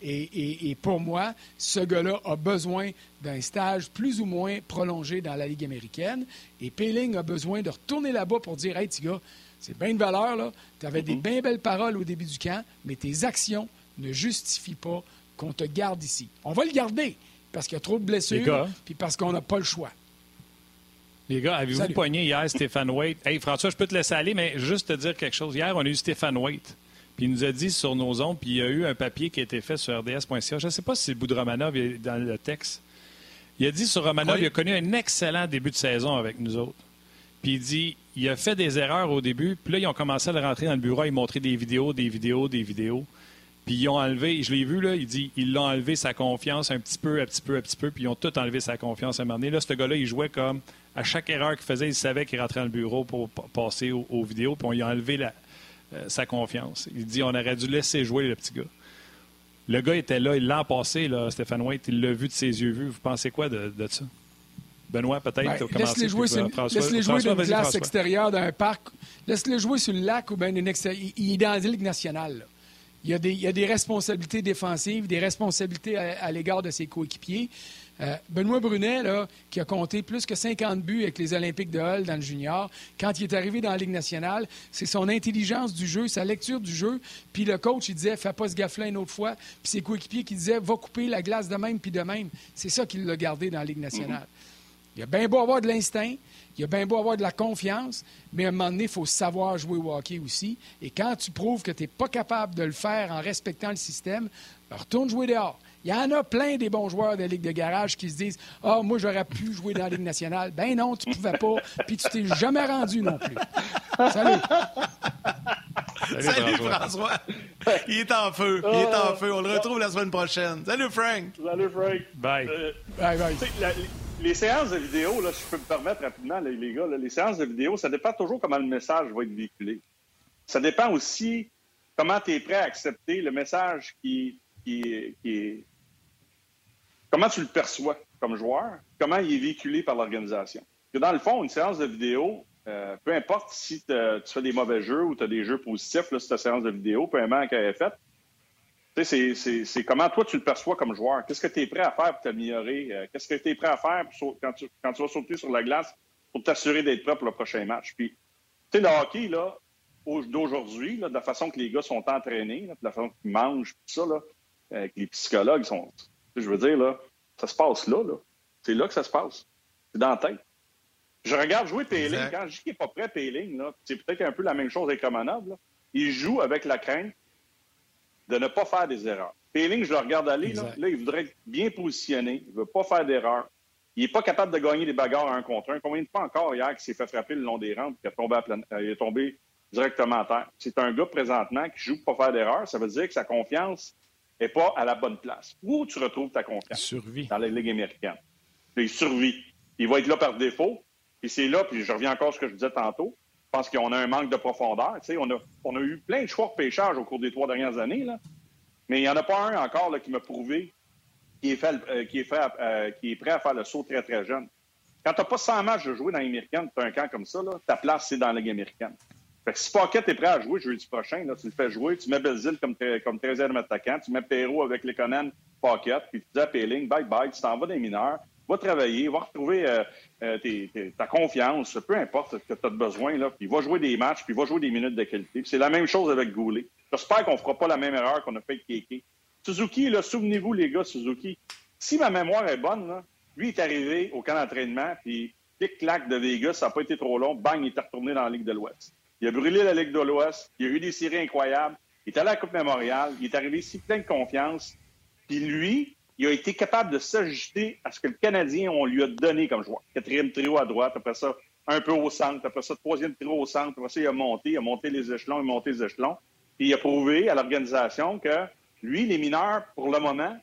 Et, pour moi, ce gars-là a besoin d'un stage plus ou moins prolongé dans la Ligue américaine. Et Peeling a besoin de retourner là-bas pour dire Hey, petit gars, c'est bien de valeur, là. Tu avais des mhm. bien belles paroles au début du camp, mais tes actions ne justifient pas qu'on te garde ici. On va le garder parce qu'il y a trop de blessures, puis parce qu'on n'a pas le choix. Les gars, avez-vous poigné hier Stéphane Waite? Hey, François, je peux te laisser aller, mais juste te dire quelque chose. Hier, on a eu Stéphane Waite. Puis il nous a dit sur nos ondes, puis il y a eu un papier qui a été fait sur rds.ca. Je ne sais pas si c'est le bout de Romanov dans le texte. Il a dit sur Romanov, il a connu un excellent début de saison avec nous autres. Puis il dit, il a fait des erreurs au début, puis là, ils ont commencé à le rentrer dans le bureau, ils montraient des vidéos, des vidéos, des vidéos. Puis ils ont enlevé, je l'ai vu, là, il dit, ils l'ont enlevé sa confiance un petit peu, un petit peu, un petit peu, puis ils ont tout enlevé sa confiance à un moment donné. Là, ce gars-là, il jouait comme, à chaque erreur qu'il faisait, il savait qu'il rentrait dans le bureau pour passer aux, aux vidéos, puis on lui a enlevé la, sa confiance. Il dit on aurait dû laisser jouer le petit gars. Le gars était là, il l'a passé, là, Stéphane White, il l'a vu de ses yeux vus. Vous pensez quoi de, ça? Benoît, peut-être, ben, Laisse-les jouer, sur, laisse jouer dans une classe extérieure d'un parc. Laisse-les jouer sur le lac ou bien une extérieure. Il est dans la Ligue nationale. Il, y a des, il y a des responsabilités défensives, des responsabilités à l'égard de ses coéquipiers. Euh, Benoît Brunet, qui a compté plus que 50 buts avec les Olympiques de Hull dans le junior, quand il est arrivé dans la Ligue nationale, c'est son intelligence du jeu, sa lecture du jeu. Puis le coach, il disait, fais pas ce gaffe-là une autre fois. Puis ses coéquipiers qui disaient, va couper la glace de même, puis de même. C'est ça qu'il l'a gardé dans la Ligue nationale. Il a bien beau avoir de l'instinct, il a bien beau avoir de la confiance, mais à un moment donné, il faut savoir jouer au hockey aussi. Et quand tu prouves que tu n'es pas capable de le faire en respectant le système, ben, retourne jouer dehors. Il y en a plein des bons joueurs de Ligue de garage qui se disent Ah, moi, j'aurais pu jouer dans la Ligue nationale. Ben non, tu ne pouvais pas, puis tu t'es jamais rendu non plus. Salut. Salut, François. Il est en feu. Il est en feu. On le retrouve la semaine prochaine. Salut, Frank. Salut, Frank. Bye. Euh, bye, bye. les séances de vidéo, là, si je peux me permettre rapidement, les, gars, les séances de vidéo, ça dépend toujours comment le message va être véhiculé. Ça dépend aussi comment tu es prêt à accepter le message qui, qui. Comment tu le perçois comme joueur, comment il est véhiculé par l'organisation? Dans le fond, une séance de vidéo, euh, peu importe si tu fais des mauvais jeux ou tu as des jeux positifs, là, cette séance de vidéo, peu importe qu'elle est faite, c'est comment toi tu le perçois comme joueur? Qu'est-ce que tu es prêt à faire pour t'améliorer? Euh, qu'est-ce que tu es prêt à faire quand, tu, vas sauter sur la glace pour t'assurer d'être prêt pour le prochain match? Puis, tu sais, le hockey, là, d'aujourd'hui, de la façon que les gars sont entraînés, de la façon qu'ils mangent, tout ça, là, euh, que les psychologues sont. Je veux dire, là, ça se passe là, là. C'est là que ça se passe. C'est dans la tête. Je regarde jouer Péling. Quand je dis qu'il n'est pas prêt, Péling, c'est peut-être un peu la même chose avec Romanov. Là. Il joue avec la crainte de ne pas faire des erreurs. Péling, je le regarde aller, là, il voudrait être bien positionné, il ne veut pas faire d'erreurs. Il n'est pas capable de gagner des bagarres un contre un. Combien de fois encore hier qu'il s'est fait frapper le long des rampes et euh, est tombé directement à terre? C'est un gars présentement qui joue pour pas faire d'erreurs. Ça veut dire que sa confiance n'est pas à la bonne place. Où tu retrouves ta confiance? Survie. Dans la Ligue américaine. il survit. Il va être là par défaut. Et c'est là, puis je reviens encore à ce que je disais tantôt. Je pense qu'on a un manque de profondeur. on, a, on a eu plein de choix de pêchage au cours des trois dernières années, là. mais il n'y en a pas un encore là, qui m'a prouvé qui est, fait, euh, qui, est fait, euh, qui est prêt à faire le saut très, très jeune. Quand tu n'as pas 100 matchs de jouer dans l'américaine, tu as un camp comme ça, là, ta place, c'est dans la Ligue américaine. Si Pocket est prêt à jouer jeudi prochain, tu le fais jouer, tu mets Belzile comme, comme 13e attaquant, tu mets Perrault avec les Conan Pocket, puis tu dis à Péling, bye bye, tu t'en vas des mineurs, va travailler, va retrouver euh, euh, ta confiance, peu importe ce que tu as besoin, puis va jouer des matchs, puis va jouer des minutes de qualité. C'est la même chose avec Goulet. J'espère qu'on ne fera pas la même erreur qu'on a fait avec Kéké. Suzuki, souvenez-vous, les gars, Suzuki, si ma mémoire est bonne, là, lui est arrivé au camp d'entraînement, puis clic-clac de Vegas, ça n'a pas été trop long, bang, il est retourné dans la Ligue de l'Ouest. Il a brûlé la Ligue de l'Ouest, il a eu des séries incroyables, il est allé à la Coupe Mémoriale, il est arrivé ici plein de confiance, puis lui, il a été capable de s'ajuster à ce que le Canadien, on lui a donné comme joueur. Quatrième trio à droite, après ça, un peu au centre, après ça, troisième trio au centre, après ça, il a monté, il a monté les échelons, il a monté les échelons. Puis il a prouvé à l'organisation que lui, les mineurs, pour le moment,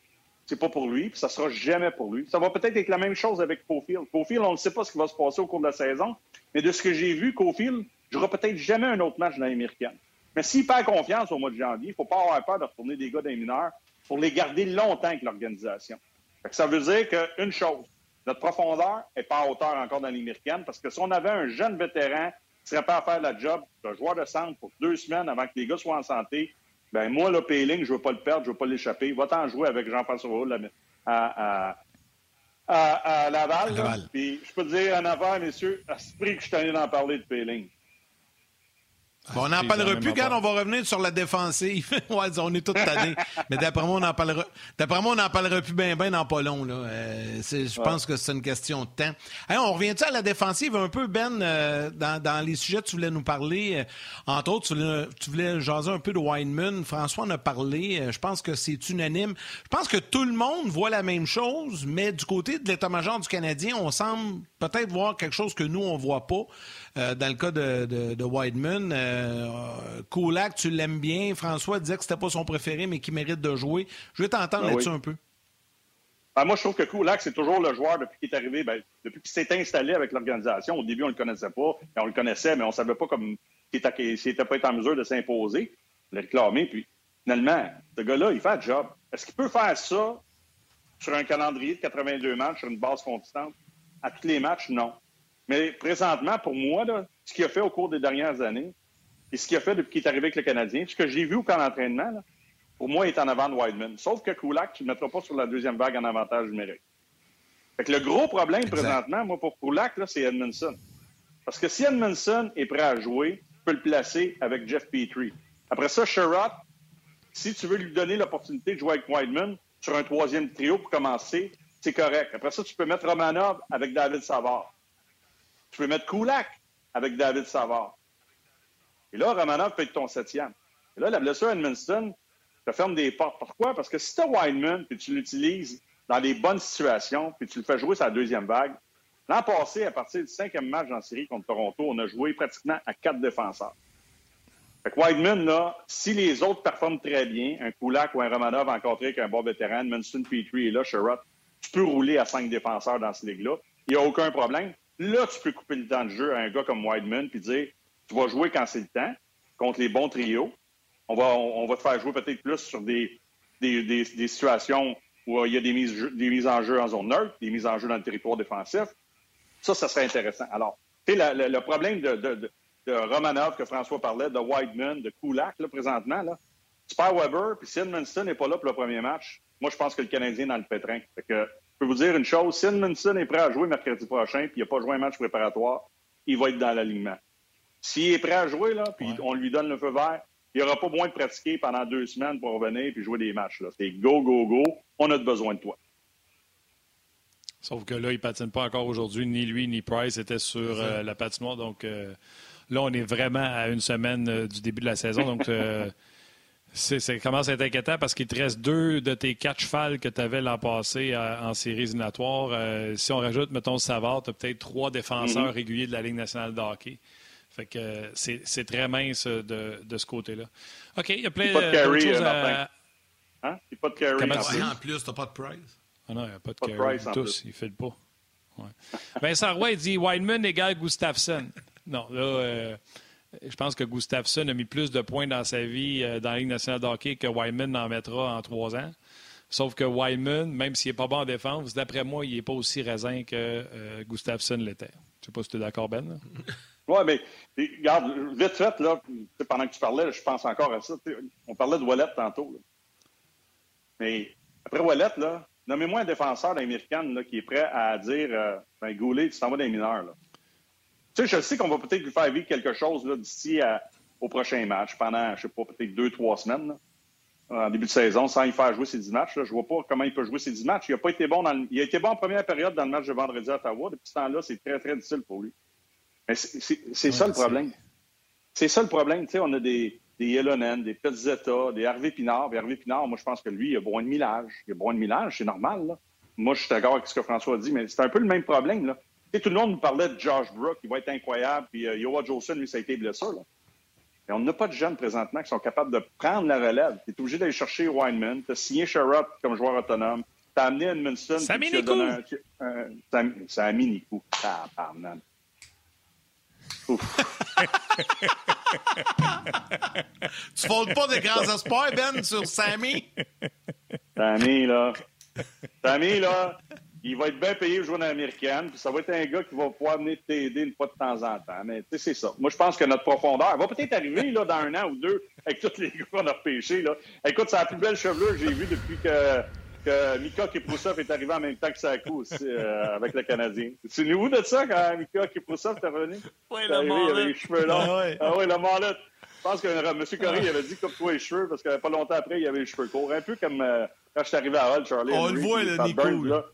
c'est pas pour lui, puis ça sera jamais pour lui. Ça va peut-être être la même chose avec Cofield. Cofield, on ne sait pas ce qui va se passer au cours de la saison, mais de ce que j'ai vu, Cofield jouera peut-être jamais un autre match dans l'américaine. Mais s'il perd confiance au mois de janvier, il ne faut pas avoir peur de retourner des gars des mineurs pour les garder longtemps avec l'organisation. Ça veut dire qu'une chose, notre profondeur n'est pas à hauteur encore dans l'américaine parce que si on avait un jeune vétéran qui serait pas à faire la job de joueur de centre pour deux semaines avant que les gars soient en santé, ben moi, le Péling, je ne veux pas le perdre, je ne veux pas l'échapper. Va-t'en jouer avec Jean-François Roule à, à, Laval. Puis je peux te dire en affaire, messieurs, à ce prix que je t'en ai d'en parler de Péling on n'en parlera plus quand on va revenir sur la défensive. *laughs* ouais, on est tous tannés. Mais d'après moi, on n'en parlera. D'après moi, on n'en parlera plus bien ben dans pas long. Là. Euh, je pense que c'est une question de temps. on revient-tu à la défensive un peu, Ben, euh, dans, les sujets que tu voulais nous parler. Euh, entre autres, tu voulais, jaser un peu de Weinman. François en a parlé. je pense que c'est unanime. Je pense que tout le monde voit la même chose, mais du côté de l'état-major du Canadien, on semble peut-être voir quelque chose que nous, on voit pas. Dans le cas de, de, de Wideman, euh, tu l'aimes bien. François disait que c'était pas son préféré, mais qui mérite de jouer. Je vais t'entendre ah là-dessus un peu. Ben, moi, je trouve que Kulak, c'est toujours le joueur depuis qu'il est arrivé, ben, depuis qu'il s'est installé avec l'organisation. Au début, on ne le connaissait pas. on le connaissait, mais on ne savait pas comme s'il n'était pas en mesure de s'imposer, le réclamer. Puis, finalement, ce gars-là, il fait le job. Est-ce qu'il peut faire ça sur un calendrier de 82 matchs, sur une base constante? À tous les matchs, non. Mais présentement, pour moi, ce qu'il a fait au cours des dernières années et ce qu'il a fait depuis qu'il est arrivé avec le Canadien, ce que j'ai vu au camp d'entraînement, pour moi, il est en avant de Wideman. Sauf que Kulak, tu ne le mettras pas sur la deuxième vague en avantage numérique. Fait que le gros problème présentement, moi, pour Kulak, c'est Edmondson. Parce que si Edmondson est prêt à jouer, tu peux le placer avec Jeff Petrie. Après ça, Sherrod, si tu veux lui donner l'opportunité de jouer avec Wideman sur un troisième trio pour commencer, c'est correct. Après ça, tu peux mettre Romanov avec David Savard. Tu peux mettre Kulak avec David Savard. Et là, Romanov peut être ton septième. Et là, la blessure Edmundston te ferme des portes. Pourquoi? Parce que si tu as Weinman puis tu l'utilises dans les bonnes situations, puis tu le fais jouer sa deuxième vague, l'an passé, à partir du cinquième match en série contre Toronto, on a joué pratiquement à quatre défenseurs. Fait que Wideman, là, si les autres performent très bien, un Kulak ou un Romanov rencontré avec un bon vétéran, Munston Petrie et là, Sherrod, tu peux rouler à cinq défenseurs dans ce ligue-là. Il n'y a aucun problème. Là, tu peux couper le temps de jeu à un gars comme Wideman puis dire tu vas jouer quand c'est le temps contre les bons trios. On va, on, va te faire jouer peut-être plus sur des, des, des, situations où il y a des mises, des mises en jeu en zone neutre, des mises en jeu dans le territoire défensif. Ça, ça serait intéressant. Alors, tu sais, le, problème de, Romanov que François parlait, de Whiteman, de Kulak, là, présentement, là, perds Weber, puis n'est pas là pour le premier match. Moi, je pense que le Canadien est dans le pétrin. Fait que, je peux vous dire une chose, Sidmonson est prêt à jouer mercredi prochain, puis il n'a pas joué un match préparatoire, il va être dans l'alignement. S'il est prêt à jouer, là, puis on lui donne le feu vert, il n'y aura pas besoin de pratiquer pendant deux semaines pour revenir puis jouer des matchs. C'est go, go, go. On a besoin de toi. Sauf que là, il ne patine pas encore aujourd'hui. Ni lui, ni Price étaient sur euh, la patinoire. Donc euh, là, on est vraiment à une semaine euh, du début de la saison. Donc *laughs* ça commence à être inquiétant parce qu'il te reste deux de tes quatre chevals que tu avais l'an passé en séries éliminatoires. si on rajoute, mettons, Savard, tu as peut-être trois défenseurs mm-hmm. réguliers de la Ligue nationale de hockey. Fait que c'est très mince de, de ce côté-là. OK, il y a plein de choses à... Hein? Il n'y a pas de carry. Comment en, en plus, tu n'as pas de price. Ah non, il n'y a pas de carry. Tous, il ne fait pas. Ouais. *laughs* Vincent Roy il dit Wildman égale Gustafsson. Non, là, euh, je pense que Gustafsson a mis plus de points dans sa vie euh, dans la Ligue nationale de hockey que Wildman en mettra en trois ans. Sauf que Wildman, même s'il n'est pas bon en défense, d'après moi, il n'est pas aussi raisin que euh, Gustafsson l'était. Je ne sais pas si tu es d'accord, Ben. *laughs* Oui, mais regarde, vite fait, là, pendant que tu parlais, je pense encore à ça. On parlait de Wallet tantôt. Mais après Wallet, là, nommez-moi un défenseur d'American qui est prêt à dire euh, ben, Goulet, tu t'en vas des mineurs. Là. Tu sais, je sais qu'on va peut-être lui faire vivre quelque chose d'ici au prochain match, pendant, je sais pas, peut-être deux, trois semaines, en début de saison, sans y faire jouer ses dix matchs. Là. Je vois pas comment il peut jouer ses dix matchs. Il a pas été bon dans Il a été bon en première période dans le match de vendredi à Ottawa. Depuis ce temps-là, c'est très, très difficile pour lui. Mais c'est ça le problème. C'est ça le problème. Tu sais, on a des, des des Petzetta, des Hervé Pinard. Puis Hervé Pinard, moi, je pense que lui, il a besoin de millage. Il a besoin de millage, c'est normal. Là. Moi, je suis d'accord avec ce que François a dit, mais c'est un peu le même problème. Là. Tu sais, tout le monde nous parlait de Josh Brook, il va être incroyable. Puis uh, Yoa Jolson, lui, ça a été blessé. Là. Mais on n'a pas de jeunes présentement qui sont capables de prendre la relève. Tu es obligé d'aller chercher Weinman. Tu as signé Sherrod comme joueur autonome. Tu as amené Edmondson. Sami Nikou. Sami Nikou. Ah, pardon *laughs* tu fondes pas des grands espoirs, Ben, sur Sammy? Sammy, là. Sammy, là, il va être bien payé pour jouer dans l'américaine, puis ça va être un gars qui va pouvoir venir t'aider une fois de temps en temps. Mais tu sais, c'est ça. Moi, je pense que notre profondeur va peut-être arriver là, dans un an ou deux avec tous les gars qu'on a repêchés. Là. Écoute, c'est la plus belle chevelure que j'ai vue depuis que que Mika Kiprusov est arrivé en même temps que Sakou aussi, euh, avec le Canadien. Tu nous où de ça quand Mika Kiprusov est revenu? Oui, le Il avait les cheveux longs. Ah, oui, ah, oui le. Je pense que M. Corey avait dit coupe-toi les cheveux parce que pas longtemps après, il avait les cheveux courts. Un peu comme euh, quand je suis arrivé à Hall, Charlie. On le voit, le Nico. Là,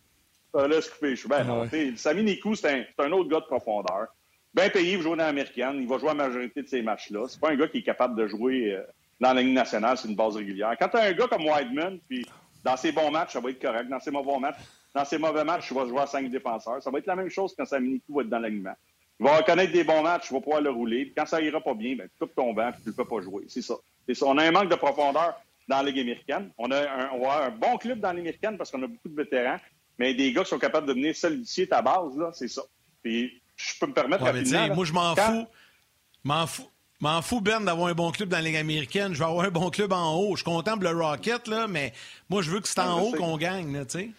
là, là se couper les cheveux. Ben, ah, non, Samy Nikou, c'est un, un, autre gars de profondeur. Bien payé pour jouer dans l'américaine. Il va jouer la majorité de ces matchs-là. C'est pas un gars qui est capable de jouer euh, dans la ligne nationale sur une base régulière. Quand tu as un gars comme Whiteman, puis dans ses bons matchs, ça va être correct. Dans ses mauvais matchs, dans ses mauvais matchs, je vais jouer à cinq défenseurs. Ça va être la même chose quand Saminikou va être dans l'alignement. Il va reconnaître des bons matchs, il va pouvoir le rouler. quand ça ira pas bien, ben, tu coupes ton banc et tu ne peux pas jouer. C'est ça. ça. On a un manque de profondeur dans la Ligue américaine. On a un, on a un bon club dans la Ligue américaine parce qu'on a beaucoup de vétérans, mais des gars qui sont capables de venir solidifier ta base, là, c'est ça. Puis je peux me permettre ouais, rapidement, Moi, je m'en fous. M'en fous. M'en fous, Ben, d'avoir un bon club dans la Ligue américaine. Je veux avoir un bon club en haut. Je contemple le Rocket, là, mais moi, je veux que c'est en haut qu'on gagne, tu sais.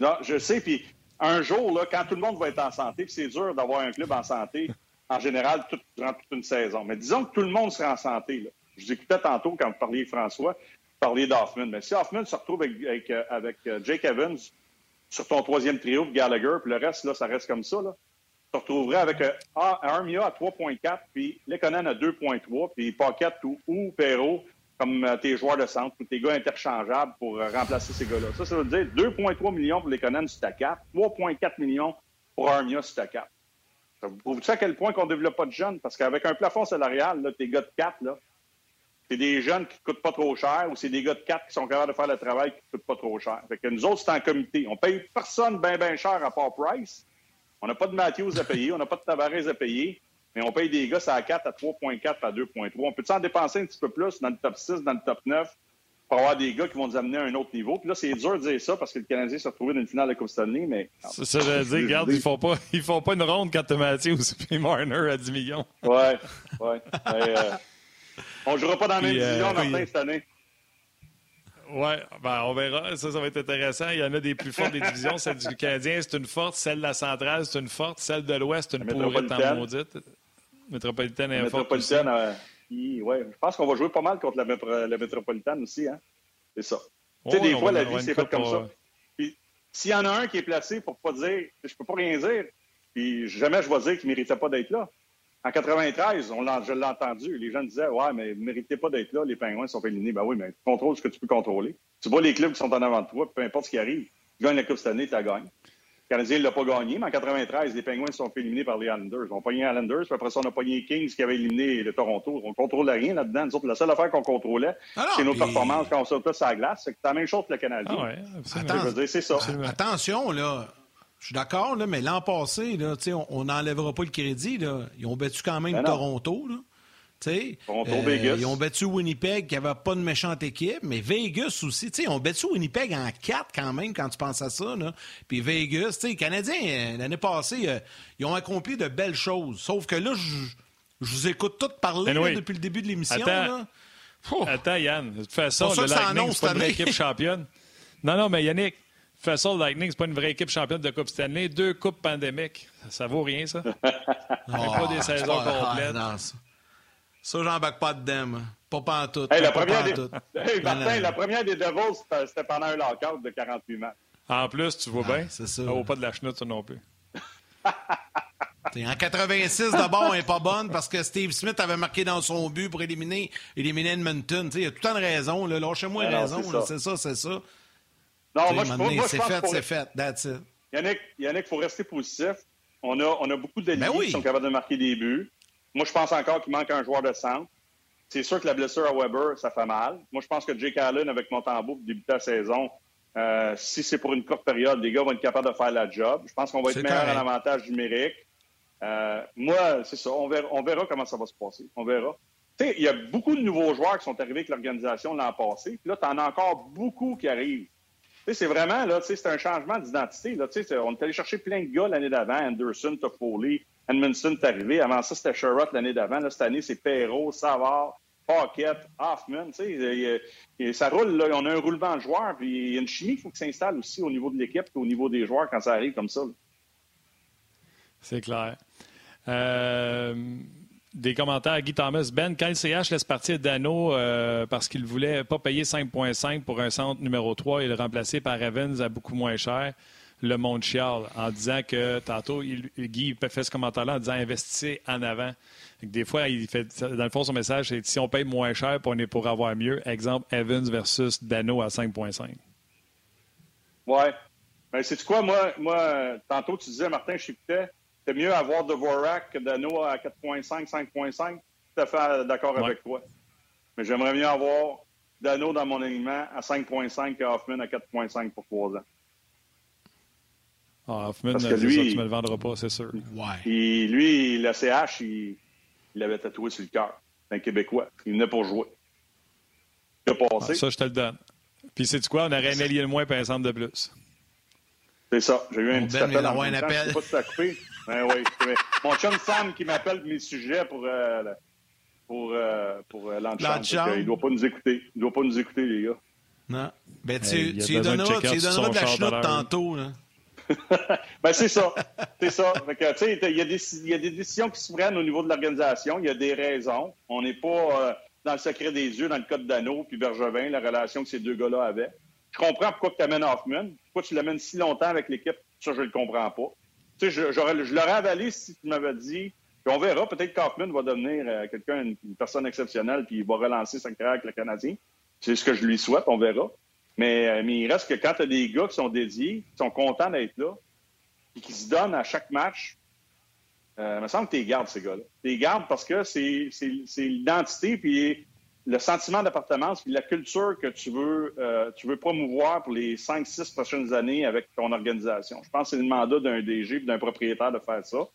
Non, je sais. Puis un jour, là, quand tout le monde va être en santé, puis c'est dur d'avoir un club en santé, en général, durant toute une saison. Mais disons que tout le monde sera en santé. Là. Je vous écoutais tantôt quand vous parliez François, vous parliez d'Hoffman. Mais si Hoffman se retrouve avec, avec, euh, Jake Evans sur ton troisième trio, Gallagher, puis le reste, là, ça reste comme ça, là te retrouverais avec euh, un Armia à 3.4, puis Lekonen à 2.3, puis Pocket ou, ou Perrault comme euh, tes joueurs de centre ou tes gars interchangeables pour euh, remplacer ces gars-là. Ça, ça veut dire 2,3 millions pour Lekonen sur ta 4, 3,4 millions pour Armia sur ta 4. Ça vous prouve à quel point qu'on ne développe pas de jeunes? Parce qu'avec un plafond salarial, là, tes gars de 4, là, c'est des jeunes qui ne coûtent pas trop cher ou c'est des gars de 4 qui sont capables de faire le travail qui ne coûtent pas trop cher. Fait que nous autres, c'est en comité. On paye personne bien, bien cher à part Price. On n'a pas de Matthews à payer, on n'a pas de Tavares à payer, mais on paye des gars à 4, à 3,4, à 2,3. On peut s'en dépenser un petit peu plus dans le top 6, dans le top 9? pour avoir des gars qui vont nous amener à un autre niveau? Puis là, c'est dur de dire ça parce que le Canadien s'est retrouvé dans une finale de Coupe Stanley, mais... C'est ça, je veux dire, regarde, ils font pas, ils font pas une ronde quand t'as Mathieu ou Marner à 10 millions. Ouais, ouais. Mais, euh, on jouera pas dans la même euh, division, Martin, cette année. Ouais, ben on verra. Ça, ça va être intéressant. Il y en a des plus fortes des divisions. Celle du Canadien, c'est une forte. Celle de la centrale, c'est une forte. Celle de l'Ouest, c'est une pourrite en maudite. Métropolitaine est forte métropolitaine, euh, ouais, je pense qu'on va jouer pas mal contre la, métro- la métropolitaine aussi. Hein? C'est ça. tu sais, des fois, la vie, c'est fait comme ça. Puis, s'il y en a un qui est placé pour pas dire, je peux pas rien dire, puis jamais je vais dire qu'il méritait pas d'être là. En 93, on l'a- je l'ai entendu, les gens disaient, ouais, mais vous ne méritez pas d'être là, les pingouins sont éliminés. Ben oui, mais tu contrôles ce que tu peux contrôler. Tu vois les clubs qui sont en avant de toi, puis peu importe ce qui arrive, tu gagnes la Coupe cette année, tu la gagnes. Le Canadien ne l'a pas gagné, mais en 93, les Pingouins se sont fait éliminer par les Islanders. On a pogné les Islanders, puis après ça, on a pogné les Kings qui avaient éliminé le Toronto. On ne contrôlait rien là-dedans. Nous autres, la seule affaire qu'on contrôlait, Ah c'est nos puis- performances quand on sautait sur la glace. C'est la même chose que le Canadien. Ah ouais, absolument. Attends. Je veux dire, c'est ça. Attention, là. Je suis d'accord, là, mais l'an passé, là, tu sais, on n'enlèvera pas le crédit. Là. Ils ont battu quand même Ben. Toronto. Là. Tu sais, Toronto, Vegas. Ils ont battu Winnipeg, qui n'avait pas de méchante équipe, mais Vegas aussi. Tu sais, ils ont battu Winnipeg en 4 quand même, quand tu penses à ça. Là. Puis Vegas, tu sais, les Canadiens, euh, l'année passée, euh, ils ont accompli de belles choses. Sauf que là, je je vous écoute tout parler Anyway, là, depuis le début de l'émission. attends. Attends, Yann. De toute façon, le Lightning, annonce c'est pas une équipe championne. Non, non, mais Yannick, toute façon, le Lightning, c'est pas une vraie équipe championne de Coupe Stanley. Deux coupes pandémiques. Ça, ça vaut rien, ça. *laughs* Ah, pas des saisons ah, complètes. non, ça, ça j'embarque pas dedans. moi. Pas pantoute. Hey, la, pas première des... *laughs* hey, Martin, la première des Devils, c'était c'était pendant un lockout de 48 matchs. En plus, tu vois bien. c'est ça. Ça vaut pas de la chenoute, ça non plus. *laughs* En 86, d'abord, elle n'est pas bonne parce que Steve Smith avait marqué dans son but pour éliminer, éliminer Edmonton. Il y a tout le temps de raison. Lâchez-moi Ah non, raison. C'est ça, c'est ça. Non, moi, je, moi, pense fait, c'est fait. That's it. Yannick, Yannick, faut rester positif. On a, on a beaucoup d'alliés Ben oui. qui sont capables de marquer des buts. Moi, je pense encore qu'il manque un joueur de centre. C'est sûr que la blessure à Weber, ça fait mal. Moi, je pense que Jake Allen, avec Montembeau, pour débuter la saison, euh, si c'est pour une courte période, les gars vont être capables de faire la job. Je pense qu'on va être meilleur correct. en avantage numérique. Euh, moi, c'est ça. On verra, on verra comment ça va se passer. On verra. Tu sais, il y a beaucoup de nouveaux joueurs qui sont arrivés avec l'organisation l'an passé. Puis là, tu en as encore beaucoup qui arrivent. C'est vraiment, là, c'est un changement d'identité. On est allé chercher plein de gars l'année d'avant. Anderson, Toffoli, Edmondson est arrivé. Avant ça, c'était Sherrod l'année d'avant. Cette année, c'est Perrault, Savard, Paquette, Hoffman. Ça roule, là. On a un roulement de joueurs. Il y a une chimie qu'il faut que s'installe aussi au niveau de l'équipe et au niveau des joueurs quand ça arrive comme ça. C'est clair. Euh, des commentaires à Guy Thomas. Ben, quand le CH laisse partir Dano euh, parce qu'il ne voulait pas payer 5,5 pour un centre numéro 3 et le remplacer par Evans à beaucoup moins cher, le monde chiale en disant que tantôt, Guy fait ce commentaire-là en disant investissez en avant. Des fois, il fait, dans le fond, son message, c'est si on paye moins cher, on est pour avoir mieux. Exemple, Evans versus Dano à 5,5. Ouais. Ben, c'est quoi, moi, moi, euh, tantôt, tu disais, Martin, je t'écoutais, c'est mieux avoir Dvorak que Dano à 4.5, 5.5. Tout à fait euh, d'accord Ouais. avec toi. Mais j'aimerais mieux avoir Dano dans mon alignement à 5.5 que Hoffman à 4.5 pour 3 ans. Ah, Hoffman, Parce c'est que ça, lui- tu me le vendras pas, c'est sûr. Ouais. Puis lui, le CH, il l'avait tatoué sur le cœur. C'est un Québécois. Il venait pour jouer. Il a Ah, passé. ça, je te le donne. Puis, c'est quoi? On aurait un allié de moins et un centre de plus. C'est ça. J'ai eu un petit Ben appel. en même temps. Je sais pas si t'as coupé. Ben oui. Mon chum Sam qui m'appelle pour mes sujets pour, euh, pour, euh, pour euh, l'antichambre. Que Il doit pas nous écouter. Il doit pas nous écouter, les gars. Non. Ben, tu, Hey, lui donneras, tu de la chenoute tantôt. Là. *laughs* Ben, c'est ça. C'est ça. Fait que, tu sais, il y, a des- il y a des décisions qui se prennent au niveau de l'organisation. Il y a des raisons. On n'est pas euh, dans le secret des yeux, dans le code d'anneau, puis Bergevin, la relation que ces deux gars-là avaient. Je comprends pourquoi tu amènes Hoffman. Pourquoi tu l'amènes si longtemps avec l'équipe? Ça, je le comprends pas. Tu sais, je, l'aurais avalé si tu m'avais dit. Puis on verra. Peut-être qu'Hoffman va devenir euh, quelqu'un, une, personne exceptionnelle, puis il va relancer sa carrière avec le Canadien. C'est ce que je lui souhaite. On verra. Mais, euh, il reste que quand tu as des gars qui sont dédiés, qui sont contents d'être là, et qui se donnent à chaque match, euh, il me semble que tu les gardes, ces gars-là. Tu les gardes parce que c'est l'identité puis le sentiment d'appartenance puis la culture que tu veux, euh, tu veux promouvoir pour les 5-6 prochaines années avec ton organisation. Je pense que c'est le mandat d'un DG et d'un propriétaire de faire ça.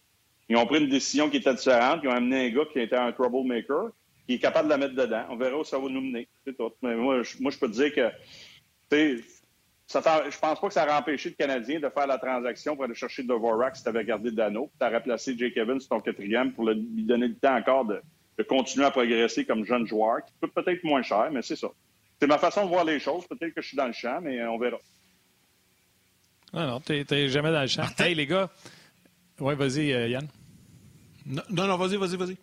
Ils ont pris une décision qui était différente. Ils ont amené un gars qui était un troublemaker. qui est capable de la mettre dedans. On verra où ça va nous mener. C'est tout. Mais moi, je, moi, je peux te dire que, sais, je pense pas que ça aurait empêché le Canadien de faire la transaction pour aller chercher Dvorak si tu avais gardé Dano. Tu aurais placé Jake Evans sur ton quatrième pour lui donner le temps encore de, de continuer à progresser comme jeune joueur, qui coûte peut-être moins cher, mais c'est ça. C'est ma façon de voir les choses. Peut-être que je suis dans le champ, mais on verra. Non, non, t'es jamais dans le champ. Hey, les gars. Oui, vas-y, euh, Yann. Non, non, vas-y, vas-y, vas-y.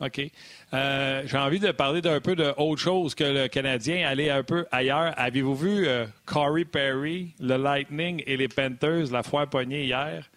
OK. Euh, J'ai envie de parler d'un peu d'autre chose que le Canadien, aller un peu ailleurs. Avez-vous vu euh, Corey Perry, le Lightning et les Panthers, la foire poignée hier?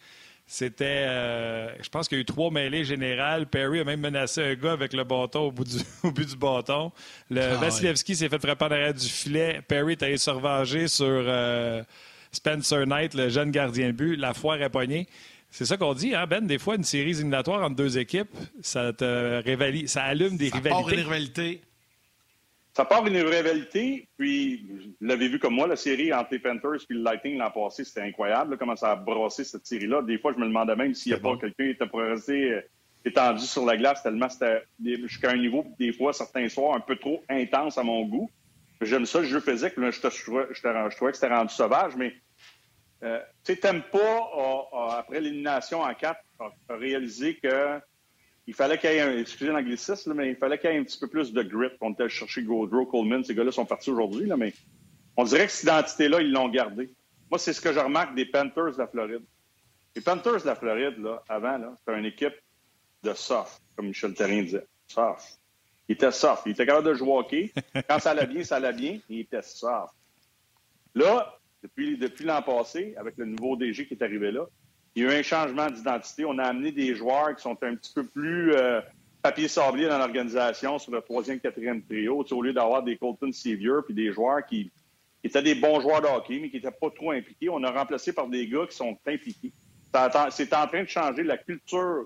C'était, euh, je pense qu'il y a eu trois mêlées générales. Perry a même menacé un gars avec le bâton au bout du, *laughs* au bout du bâton. Le ah, Vasilevski s'est fait frapper en arrière du filet. Perry est allé se revenger sur euh, Spencer Knight, le jeune gardien de but. La foire est poignée. C'est ça qu'on dit, hein, Ben? Des fois, une série éliminatoire entre deux équipes, ça te révalide, ça allume des ça rivalités. Part une rivalité. Ça part une rivalité, puis vous l'avez vu comme moi, la série entre les Panthers et le Lightning l'an passé, c'était incroyable, comment ça a brassé cette série-là. Des fois, je me demandais même s'il n'y a pas quelqu'un qui était pour rester euh, étendu sur la glace, tellement c'était jusqu'à un niveau, des fois, certains soirs, un peu trop intense à mon goût. J'aime ça, le jeu physique, mais je, je, trouvais que c'était rendu sauvage, mais euh, tu sais, pas, après l'élimination en quatre, a réalisé que il fallait qu'il y ait un, excusez l'anglicisme, mais il fallait qu'il y ait un petit peu plus de grit. On était chercher Gaudreau, Coleman, ces gars-là sont partis aujourd'hui, mais on dirait que cette identité-là, ils l'ont gardée. Moi, c'est ce que je remarque des Panthers de la Floride. Les Panthers de la Floride, là, avant, là, c'était une équipe de soft, comme Michel Terrien disait. Soft. Il était soft. Il était capable de jouer au. Quand ça allait bien, ça allait bien. Il était soft. Là, depuis, depuis l'an passé, avec le nouveau DG qui est arrivé là, il y a eu un changement d'identité. On a amené des joueurs qui sont un petit peu plus euh, papier sablé dans l'organisation sur le troisième, quatrième trio. au lieu d'avoir des Colton Sevier puis des joueurs qui, étaient des bons joueurs de hockey, mais qui n'étaient pas trop impliqués, on a remplacé par des gars qui sont impliqués. C'est en train de changer la culture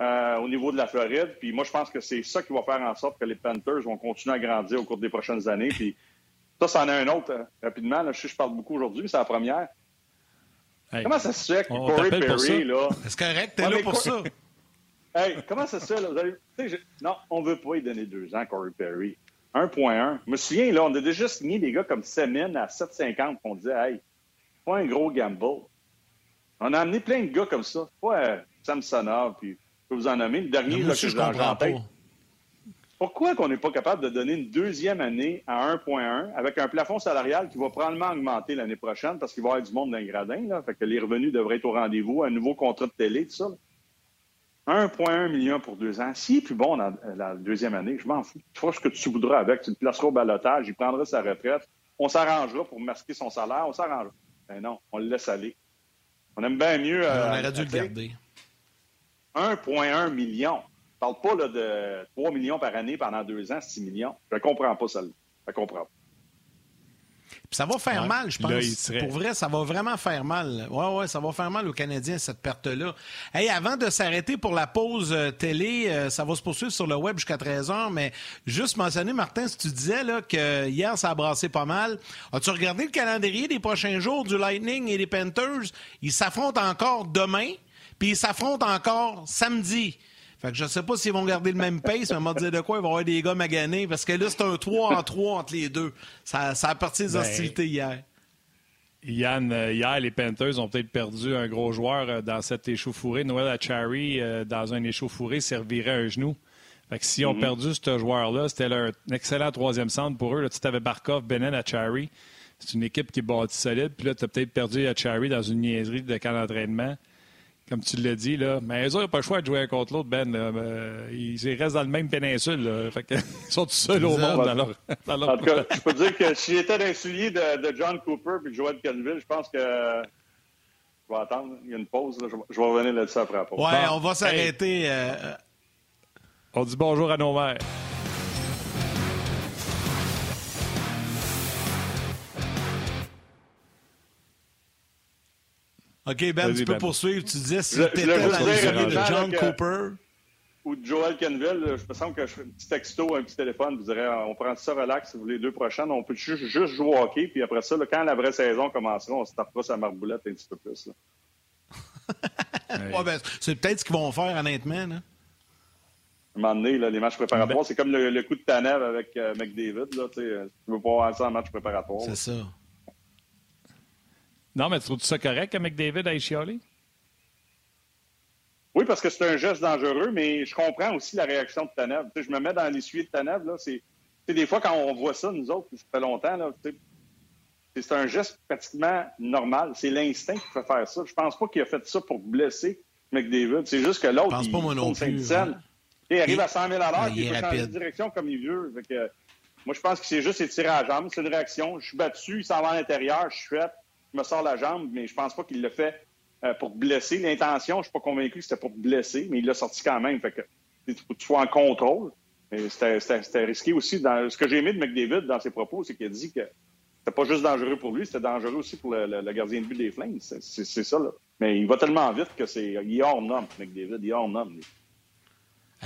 euh, au niveau de la Floride. Puis moi, je pense que c'est ça qui va faire en sorte que les Panthers vont continuer à grandir au cours des prochaines années. Puis ça, c'en est un autre, euh, rapidement. Je sais je parle beaucoup aujourd'hui, c'est la première. Comment ça se fait que Corey Perry, là... C'est correct, t'es là pour ça. hey, comment ça se fait, là? Non, on veut pas y donner deux ans, Corey Perry. 1.1. Je me souviens, là, on a déjà signé des gars comme Semin à 7,50 on disait, hey, pas un gros gamble. On a amené plein de gars comme ça. Pas euh, Samsonov, puis je peux vous en nommer. Le dernier, là, que je comprends pas. Pourquoi qu'on n'est pas capable de donner une deuxième année à 1.1 avec un plafond salarial qui va probablement augmenter l'année prochaine parce qu'il va y avoir du monde dans le gradin, là, fait que les revenus devraient être au rendez-vous, un nouveau contrat de télé, tout ça. 1,1 million pour deux ans. S'il est plus bon dans la deuxième année, je m'en fous. Tu feras ce que tu voudras avec. Tu le placeras au balotage, il prendra sa retraite. On s'arrangera pour masquer son salaire. On s'arrangera. Ben non, on le laisse aller. On aime bien mieux. on euh, aurait dû le garder. 1,1 million parle pas là, de 3 millions par année pendant deux ans, 6 millions. Je ne comprends pas ça. Je comprends pas. ça va faire mal, je pense. Pour vrai, ça va vraiment faire mal. Ouais, ouais, ça va faire mal aux Canadiens, cette perte-là. Hey, avant de s'arrêter pour la pause euh, télé, euh, ça va se poursuivre sur le web jusqu'à 13h, mais juste mentionner, Martin, si tu disais là, que hier, ça a brassé pas mal. As-tu regardé le calendrier des prochains jours du Lightning et des Panthers? Ils s'affrontent encore demain, puis ils s'affrontent encore samedi. Fait que je sais pas s'ils vont garder le même pace, mais on va dire de quoi, il va y avoir des gars maganés, parce que là, c'est un 3 en 3 entre les deux. Ça, ça a parti des ben, hostilités hier. Yann, euh, hier, les Panthers ont peut-être perdu un gros joueur euh, dans cet échauffouré. Noël Achari, euh, dans un échauffouré, servirait un genou. Fait que s'ils ont mhm. perdu ce joueur-là, c'était un excellent troisième centre pour eux. Là, tu avais Barkov, Benen, Achari. C'est une équipe qui est bâtie solide. Puis là, tu as peut-être perdu Achari dans une niaiserie de camp d'entraînement comme tu l'as dit. Là. Mais eux, ils n'ont pas le choix de jouer un contre l'autre, Ben. Ils restent dans le même péninsule. Fait *laughs* ils sont tout seuls au monde dans leur, En tout cas, je peux dire que si j'étais dans le soulier de, John Cooper et de Joel Canville, je pense que je vais attendre. Il y a une pause. Je, vais revenir là-dessus après la pause. Ouais, on va s'arrêter. Euh, on dit bonjour à nos mères. OK, Ben, tu peux ben. poursuivre. Tu disais si tu étais dans le de John Cooper. Ou de Joel Kenville, je me sens que je fais un petit texto, un petit téléphone, vous direz, on prend ça relax, vous les deux prochaines, on peut juste, juste jouer au hockey, puis après ça, quand la vraie saison commencera, on se tapera sa marboulette un petit peu plus. *laughs* ouais, ben, c'est peut-être ce qu'ils vont faire, honnêtement. Là. un moment donné, là, les matchs préparatoires, c'est comme le, coup de Tanev avec euh, McDavid. Là, tu ne veux pas avoir ça en match préparatoire. C'est ça. Non, mais tu trouves ça correct que McDavid aille chialer? Oui, parce que c'est un geste dangereux, mais je comprends aussi la réaction de Tanev. je me mets dans l'essuie de Tanev. Là, c'est, des fois, quand on voit ça, nous autres, ça fait longtemps, là, c'est un geste pratiquement normal. C'est l'instinct qui fait faire ça. Je pense pas qu'il a fait ça pour blesser McDavid. C'est juste que l'autre, il, pas hein. il arrive à 100 000 à l'heure, il, peut changer de direction comme il veut. moi, je pense que c'est juste étiré à la jambe. C'est une réaction. Je suis battu, il s'en va à l'intérieur, je suis fait, me sors la jambe, mais je pense pas qu'il le fait euh, pour blesser. L'intention, je ne suis pas convaincu que c'était pour blesser, mais il l'a sorti quand même. Fait que tu sois en contrôle. C'était risqué aussi. Dans, ce que j'ai aimé de McDavid dans ses propos, c'est qu'il a dit que c'était pas juste dangereux pour lui, c'était dangereux aussi pour le, gardien de but des Flames. C'est ça, là. Mais il va tellement vite que c'est. Il est hors norme, McDavid. Il est hors norme.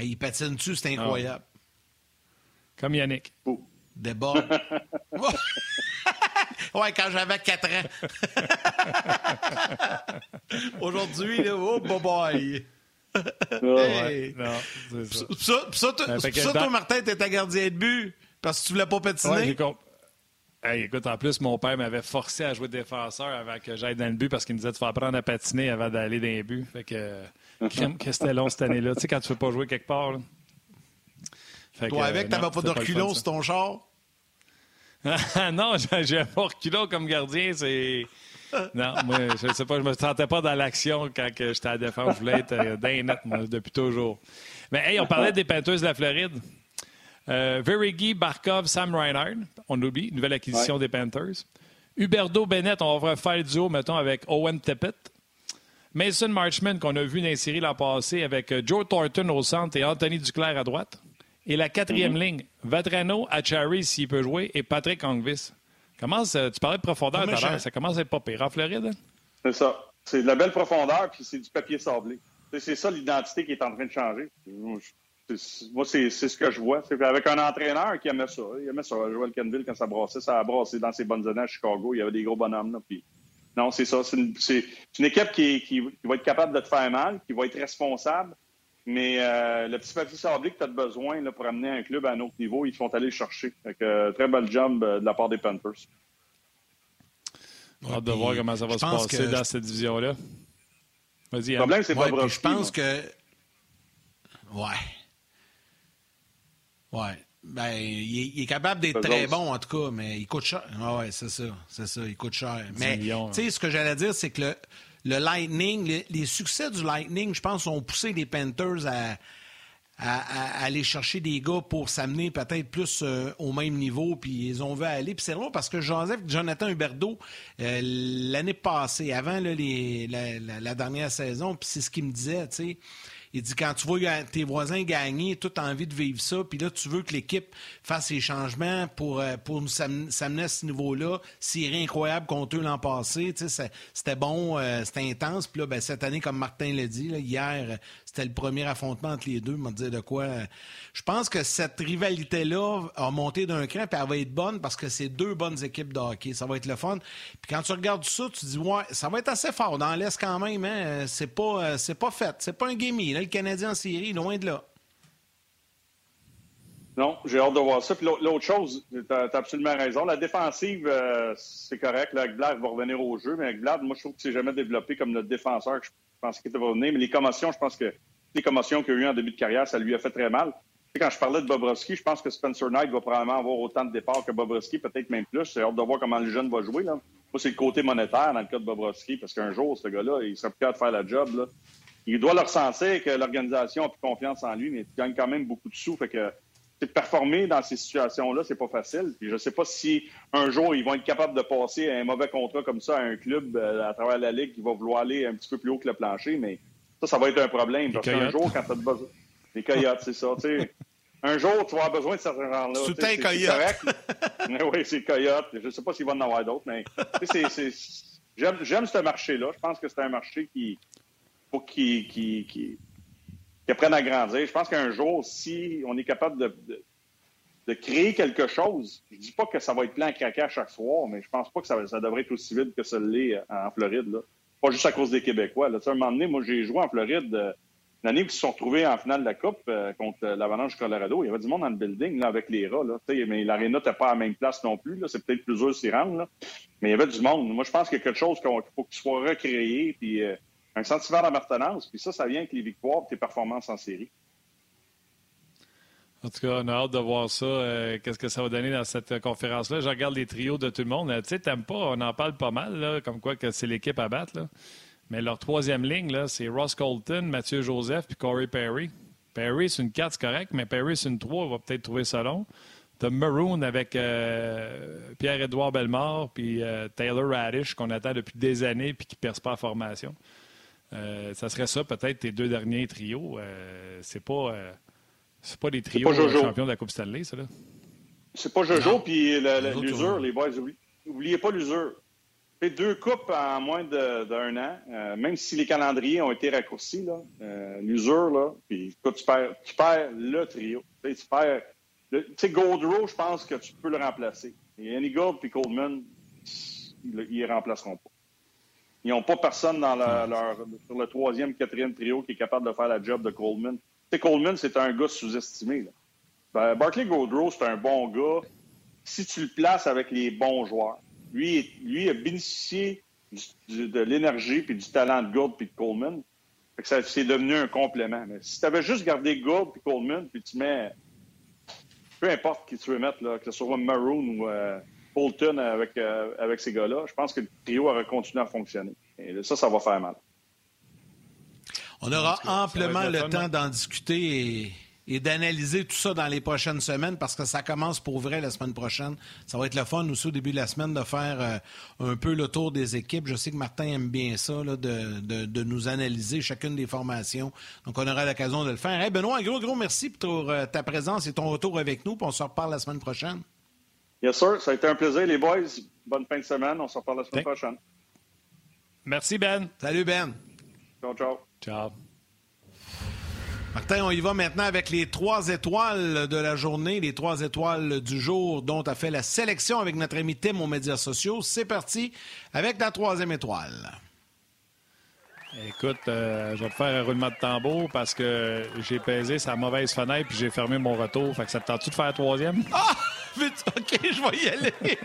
il patine dessus, c'est incroyable. Comme Yannick. Oh. Débord. *laughs* *laughs* *laughs* ouais, quand j'avais 4 ans. *laughs* Aujourd'hui, oh, boy. hey. non, ça. Ça, toi, Martin, t'étais gardien de but parce que tu voulais pas patiner? Ouais, écoute, en plus, mon père m'avait forcé à jouer défenseur avant que j'aille dans le but parce qu'il me disait de faire apprendre à patiner avant d'aller dans les buts. Fait que, que c'était long cette année-là. Tu sais, quand tu ne veux pas jouer quelque part. Là. Toi, avec, tu t'avais pas de reculons sur ton char? *laughs* non, j'ai pas reculons comme gardien. C'est. Non, moi, je sais pas, je me sentais pas dans l'action quand j'étais à la défense. Je voulais être euh, d'un net, moi, depuis toujours. Mais hey, on parlait des peinteuses de la Floride. Euh, Barkov, Sam Reinhardt, on oublie, nouvelle acquisition des Panthers. Huberdo Bennett, on va faire le duo, mettons, avec Owen Tippett. Mason Marchman, qu'on a vu dans les séries l'an passé, avec euh, Joe Thornton au centre et Anthony Duclair à droite. Et la quatrième mm-hmm. ligne, Vatrano, Achari, s'il peut jouer, et Patrick Angvis. Comment tu parlais de profondeur tout à l'heure, ça commence à être pas pire en Floride? Hein? C'est ça. C'est de la belle profondeur, puis c'est du papier sablé. C'est ça l'identité qui est en train de changer. Moi, c'est ce que je vois. Avec un entraîneur qui aimait ça. Il aimait ça. Joel Kenville, quand ça brassait, ça a brassé dans ses bonnes années à Chicago. Il y avait des gros bonhommes. Là, puis... Non, c'est ça. C'est une, équipe qui, qui, va être capable de te faire mal, qui va être responsable. Mais euh, le petit papier sablé que tu as besoin là, pour amener un club à un autre niveau, ils font aller le chercher. Euh, très bel job euh, de la part des Panthers. On hâte de voir comment ça va se passer dans cette division-là. Vas-y. Le problème, c'est pas Je pense que. Ouais. Ouais. Ben, il est, capable d'être très bon, en tout cas, mais il coûte cher. Ah ouais, c'est ça. C'est ça, il coûte cher. Mais, tu sais, ce que j'allais dire, c'est que le, le Lightning, les, succès du Lightning, je pense, ont poussé les Panthers à, aller chercher des gars pour s'amener peut-être plus euh, au même niveau, puis ils ont vu aller. Puis c'est drôle parce que Joseph, Jonathan Huberdeau, euh, l'année passée, avant la, dernière saison, puis c'est ce qu'il me disait, tu sais il dit quand tu vois tes voisins gagner, tu as envie de vivre ça, puis là, tu veux que l'équipe fasse ses changements pour, euh, pour nous s'amener à ce niveau-là. C'est incroyable contre eux l'an passé. C'était bon, euh, c'était intense. Puis là, ben, cette année, comme Martin l'a dit, hier, c'était le premier affrontement entre les deux. m'a dit de quoi. Je pense que cette rivalité-là a monté d'un cran, puis elle va être bonne parce que c'est deux bonnes équipes de hockey. Ça va être le fun. Puis quand tu regardes ça, tu dis, ouais, ça va être assez fort dans l'Est quand même. Hein? C'est pas, euh, c'est pas fait. C'est pas un gamey. le Canadien en série, loin de là. Non, j'ai hâte de voir ça. Puis l'autre chose, tu as, absolument raison. La défensive, euh, c'est correct. Là, va revenir au jeu, mais avec moi, je trouve que c'est jamais développé comme notre défenseur pensais qu'il était venir. Mais les commotions, je pense que les commotions qu'il a eues en début de carrière, ça lui a fait très mal. quand je parlais de Bobrovski, je pense que Spencer Knight va probablement avoir autant de départs que Bobrovski, peut-être même plus. J'ai hâte de voir comment le jeune va jouer. Là. Moi, c'est le côté monétaire dans le cas de Bobrovski, parce qu'un jour, ce gars-là, il sera plus capable de faire la job. Il doit leur sentir que l'organisation a plus confiance en lui, mais il gagne quand même beaucoup de sous. Fait que performer dans ces situations-là, c'est pas facile. Puis je sais pas si un jour ils vont être capables de passer un mauvais contrat comme ça à un club euh, à travers la ligue qui va vouloir aller un petit peu plus haut que le plancher, mais ça, ça va être un problème. parce qu'un jour, quand tu as besoin. Les coyotes, c'est ça. un jour, tu vas avoir besoin de certains gens-là. Tout un coyote. oui, c'est coyote. Je ne sais pas s'il va en avoir d'autres, mais j'aime ce marché-là. Je pense que c'est un marché qui, qui, qui qui apprennent à grandir. Je pense qu'un jour, si on est capable de, créer quelque chose, je dis pas que ça va être plein à craquer à chaque soir, mais je pense pas que ça, devrait être aussi vite que ça l'est euh, en Floride. Là. Pas juste à cause des Québécois. À un moment donné, moi, j'ai joué en Floride. Euh, L'année où ils se sont retrouvés en finale de la Coupe euh, contre l'Avalanche Colorado, il y avait du monde dans le building là, avec les rats. Mais l'aréna n'était pas à la même place non plus. C'est peut-être plus dur s'y rendre. Mais il y avait du monde. Moi, je pense qu'il y a quelque chose qu'il faut qu'il soit recréé. Puis, euh, un sentiment d'appartenance. Puis ça, ça vient avec les victoires et tes performances en série. En tout cas, on a hâte de voir ça. Euh, qu'est-ce que ça va donner dans cette conférence-là? Je regarde les trios de tout le monde. Tu sais, t'aimes pas, on en parle pas mal, là, comme quoi que c'est l'équipe à battre. Mais leur troisième ligne, c'est Ross Colton, Mathieu Joseph puis Corey Perry. Perry, c'est une 4, c'est correct, mais Perry, c'est une 3, on va peut-être trouver ça long. T'as Maroon avec euh, Pierre-Édouard Bellemare puis euh, Taylor Radish qu'on attend depuis des années puis qui ne perce pas la formation. Ça serait ça, peut-être, tes deux derniers trios. c'est pas c'est pas des trios champions de la Coupe Stanley, ça, là? C'est pas Jojo, puis l'usure, les boys. Oubliez pas l'usure. Deux coupes en moins d'un an, euh, même si les calendriers ont été raccourcis, là, euh, l'usure, là, puis tu perds, tu perds le trio. Tu perds. Tu sais, Goldrow, je pense que tu peux le remplacer. Et Gold et Coleman, ils ne les remplaceront pas. Ils n'ont pas personne dans leur, sur le troisième, quatrième trio qui est capable de faire la job de Coleman. Coleman, c'est un gars sous-estimé. Ben, Barclay Goldrow, c'est un bon gars si tu le places avec les bons joueurs. Lui, lui a bénéficié de l'énergie puis du talent de Gould puis de Coleman. c'est devenu un complément. Mais si tu avais juste gardé Gould puis Coleman, puis tu mets peu importe qui tu veux mettre, là, que ce soit Maroon ou euh, Bolton avec, euh, avec ces gars-là, je pense que le trio aurait continué à fonctionner. Et ça, ça va faire mal. On aura amplement le temps d'en discuter et, d'analyser tout ça dans les prochaines semaines parce que ça commence pour vrai la semaine prochaine. Ça va être le fun aussi au début de la semaine de faire euh, un peu le tour des équipes. Je sais que Martin aime bien ça, de, nous analyser chacune des formations. Donc, on aura l'occasion de le faire. Hey, Benoît, un gros, gros merci pour euh, ta présence et ton retour avec nous. Puis on se reparle la semaine prochaine. Yes, sir. Ça a été un plaisir, les boys. Bonne fin de semaine. On se reparle la semaine prochaine. Merci, Ben. Salut, Ben. Ciao, ciao. Ciao. Martin, on y va maintenant avec les trois étoiles de la journée, les trois étoiles du jour dont a fait la sélection avec notre ami Tim aux médias sociaux. C'est parti avec la troisième étoile. Écoute, euh, je vais te faire un roulement de tambour parce que j'ai pesé sa mauvaise fenêtre puis j'ai fermé mon retour. Fait que ça te tente-tu de faire la troisième? Ah! OK, je vais y aller. *laughs*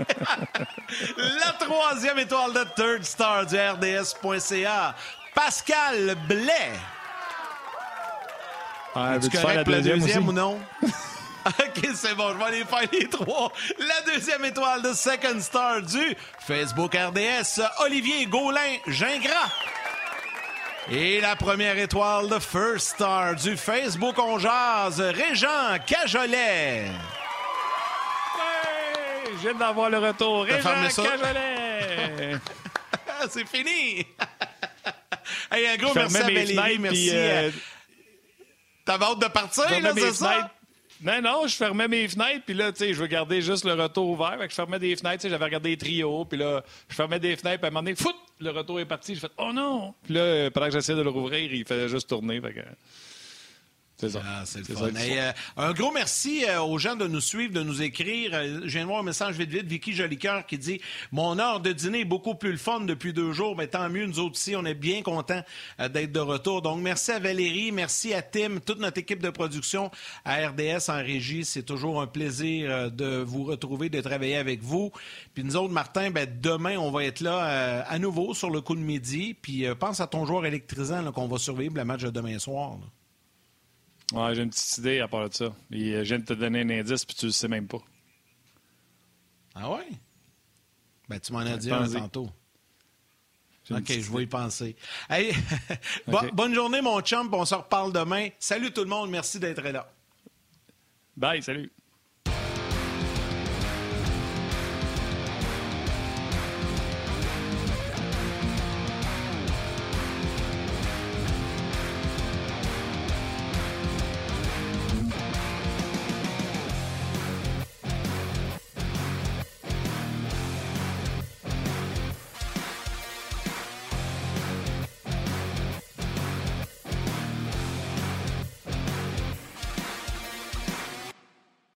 la troisième étoile de Third Star du RDS.ca. Pascal Blais. Ah, tu faire la deuxième, ou non? *laughs* OK, c'est bon, je vais aller faire les trois. La deuxième étoile de Second Star du Facebook RDS, Olivier Gaulin Gingras. Et la première étoile de First Star du Facebook On Jazz, Régent Cajolet. Ouais, je viens d'avoir le retour. Régent Cajolet. *laughs* c'est fini. *laughs* hey, un gros merci à merci. Euh, T'avais hâte de partir, là, c'est ça? Non, non, je fermais mes fenêtres, puis là, tu sais, je veux garder juste le retour ouvert. Fait que je fermais des fenêtres, tu sais, j'avais regardé les trios, puis là, je fermais des fenêtres, puis à un moment donné, fout, le retour est parti. Je fais, oh non! Puis là, pendant que j'essayais de le rouvrir, il faisait juste tourner. Fait que... C'est ça. Ah, c'est le fun. Euh, un gros merci euh, aux gens de nous suivre, de nous écrire. Euh, je viens de voir un message vite vite, Vicky Jolicoeur qui dit Mon heure de dîner est beaucoup plus le fun depuis deux jours, mais tant mieux, nous autres ici, on est bien contents d'être de retour. Donc, merci à Valérie, merci à Tim, toute notre équipe de production à RDS en régie. C'est toujours un plaisir de vous retrouver, de travailler avec vous. Puis nous autres, Martin, ben, demain, on va être là à nouveau sur le coup de midi. Puis pense à ton joueur électrisant qu'on va survivre le match de demain soir. Ouais, j'ai une petite idée à part de ça. Et, euh, je viens de te donner un indice, puis tu le sais même pas. Ah ouais? Ben, tu m'en as dit un tantôt. OK, je vais y penser. Hey, *laughs* bonne journée, mon chum. On se reparle demain. Salut tout le monde. Merci d'être là. Bye, salut.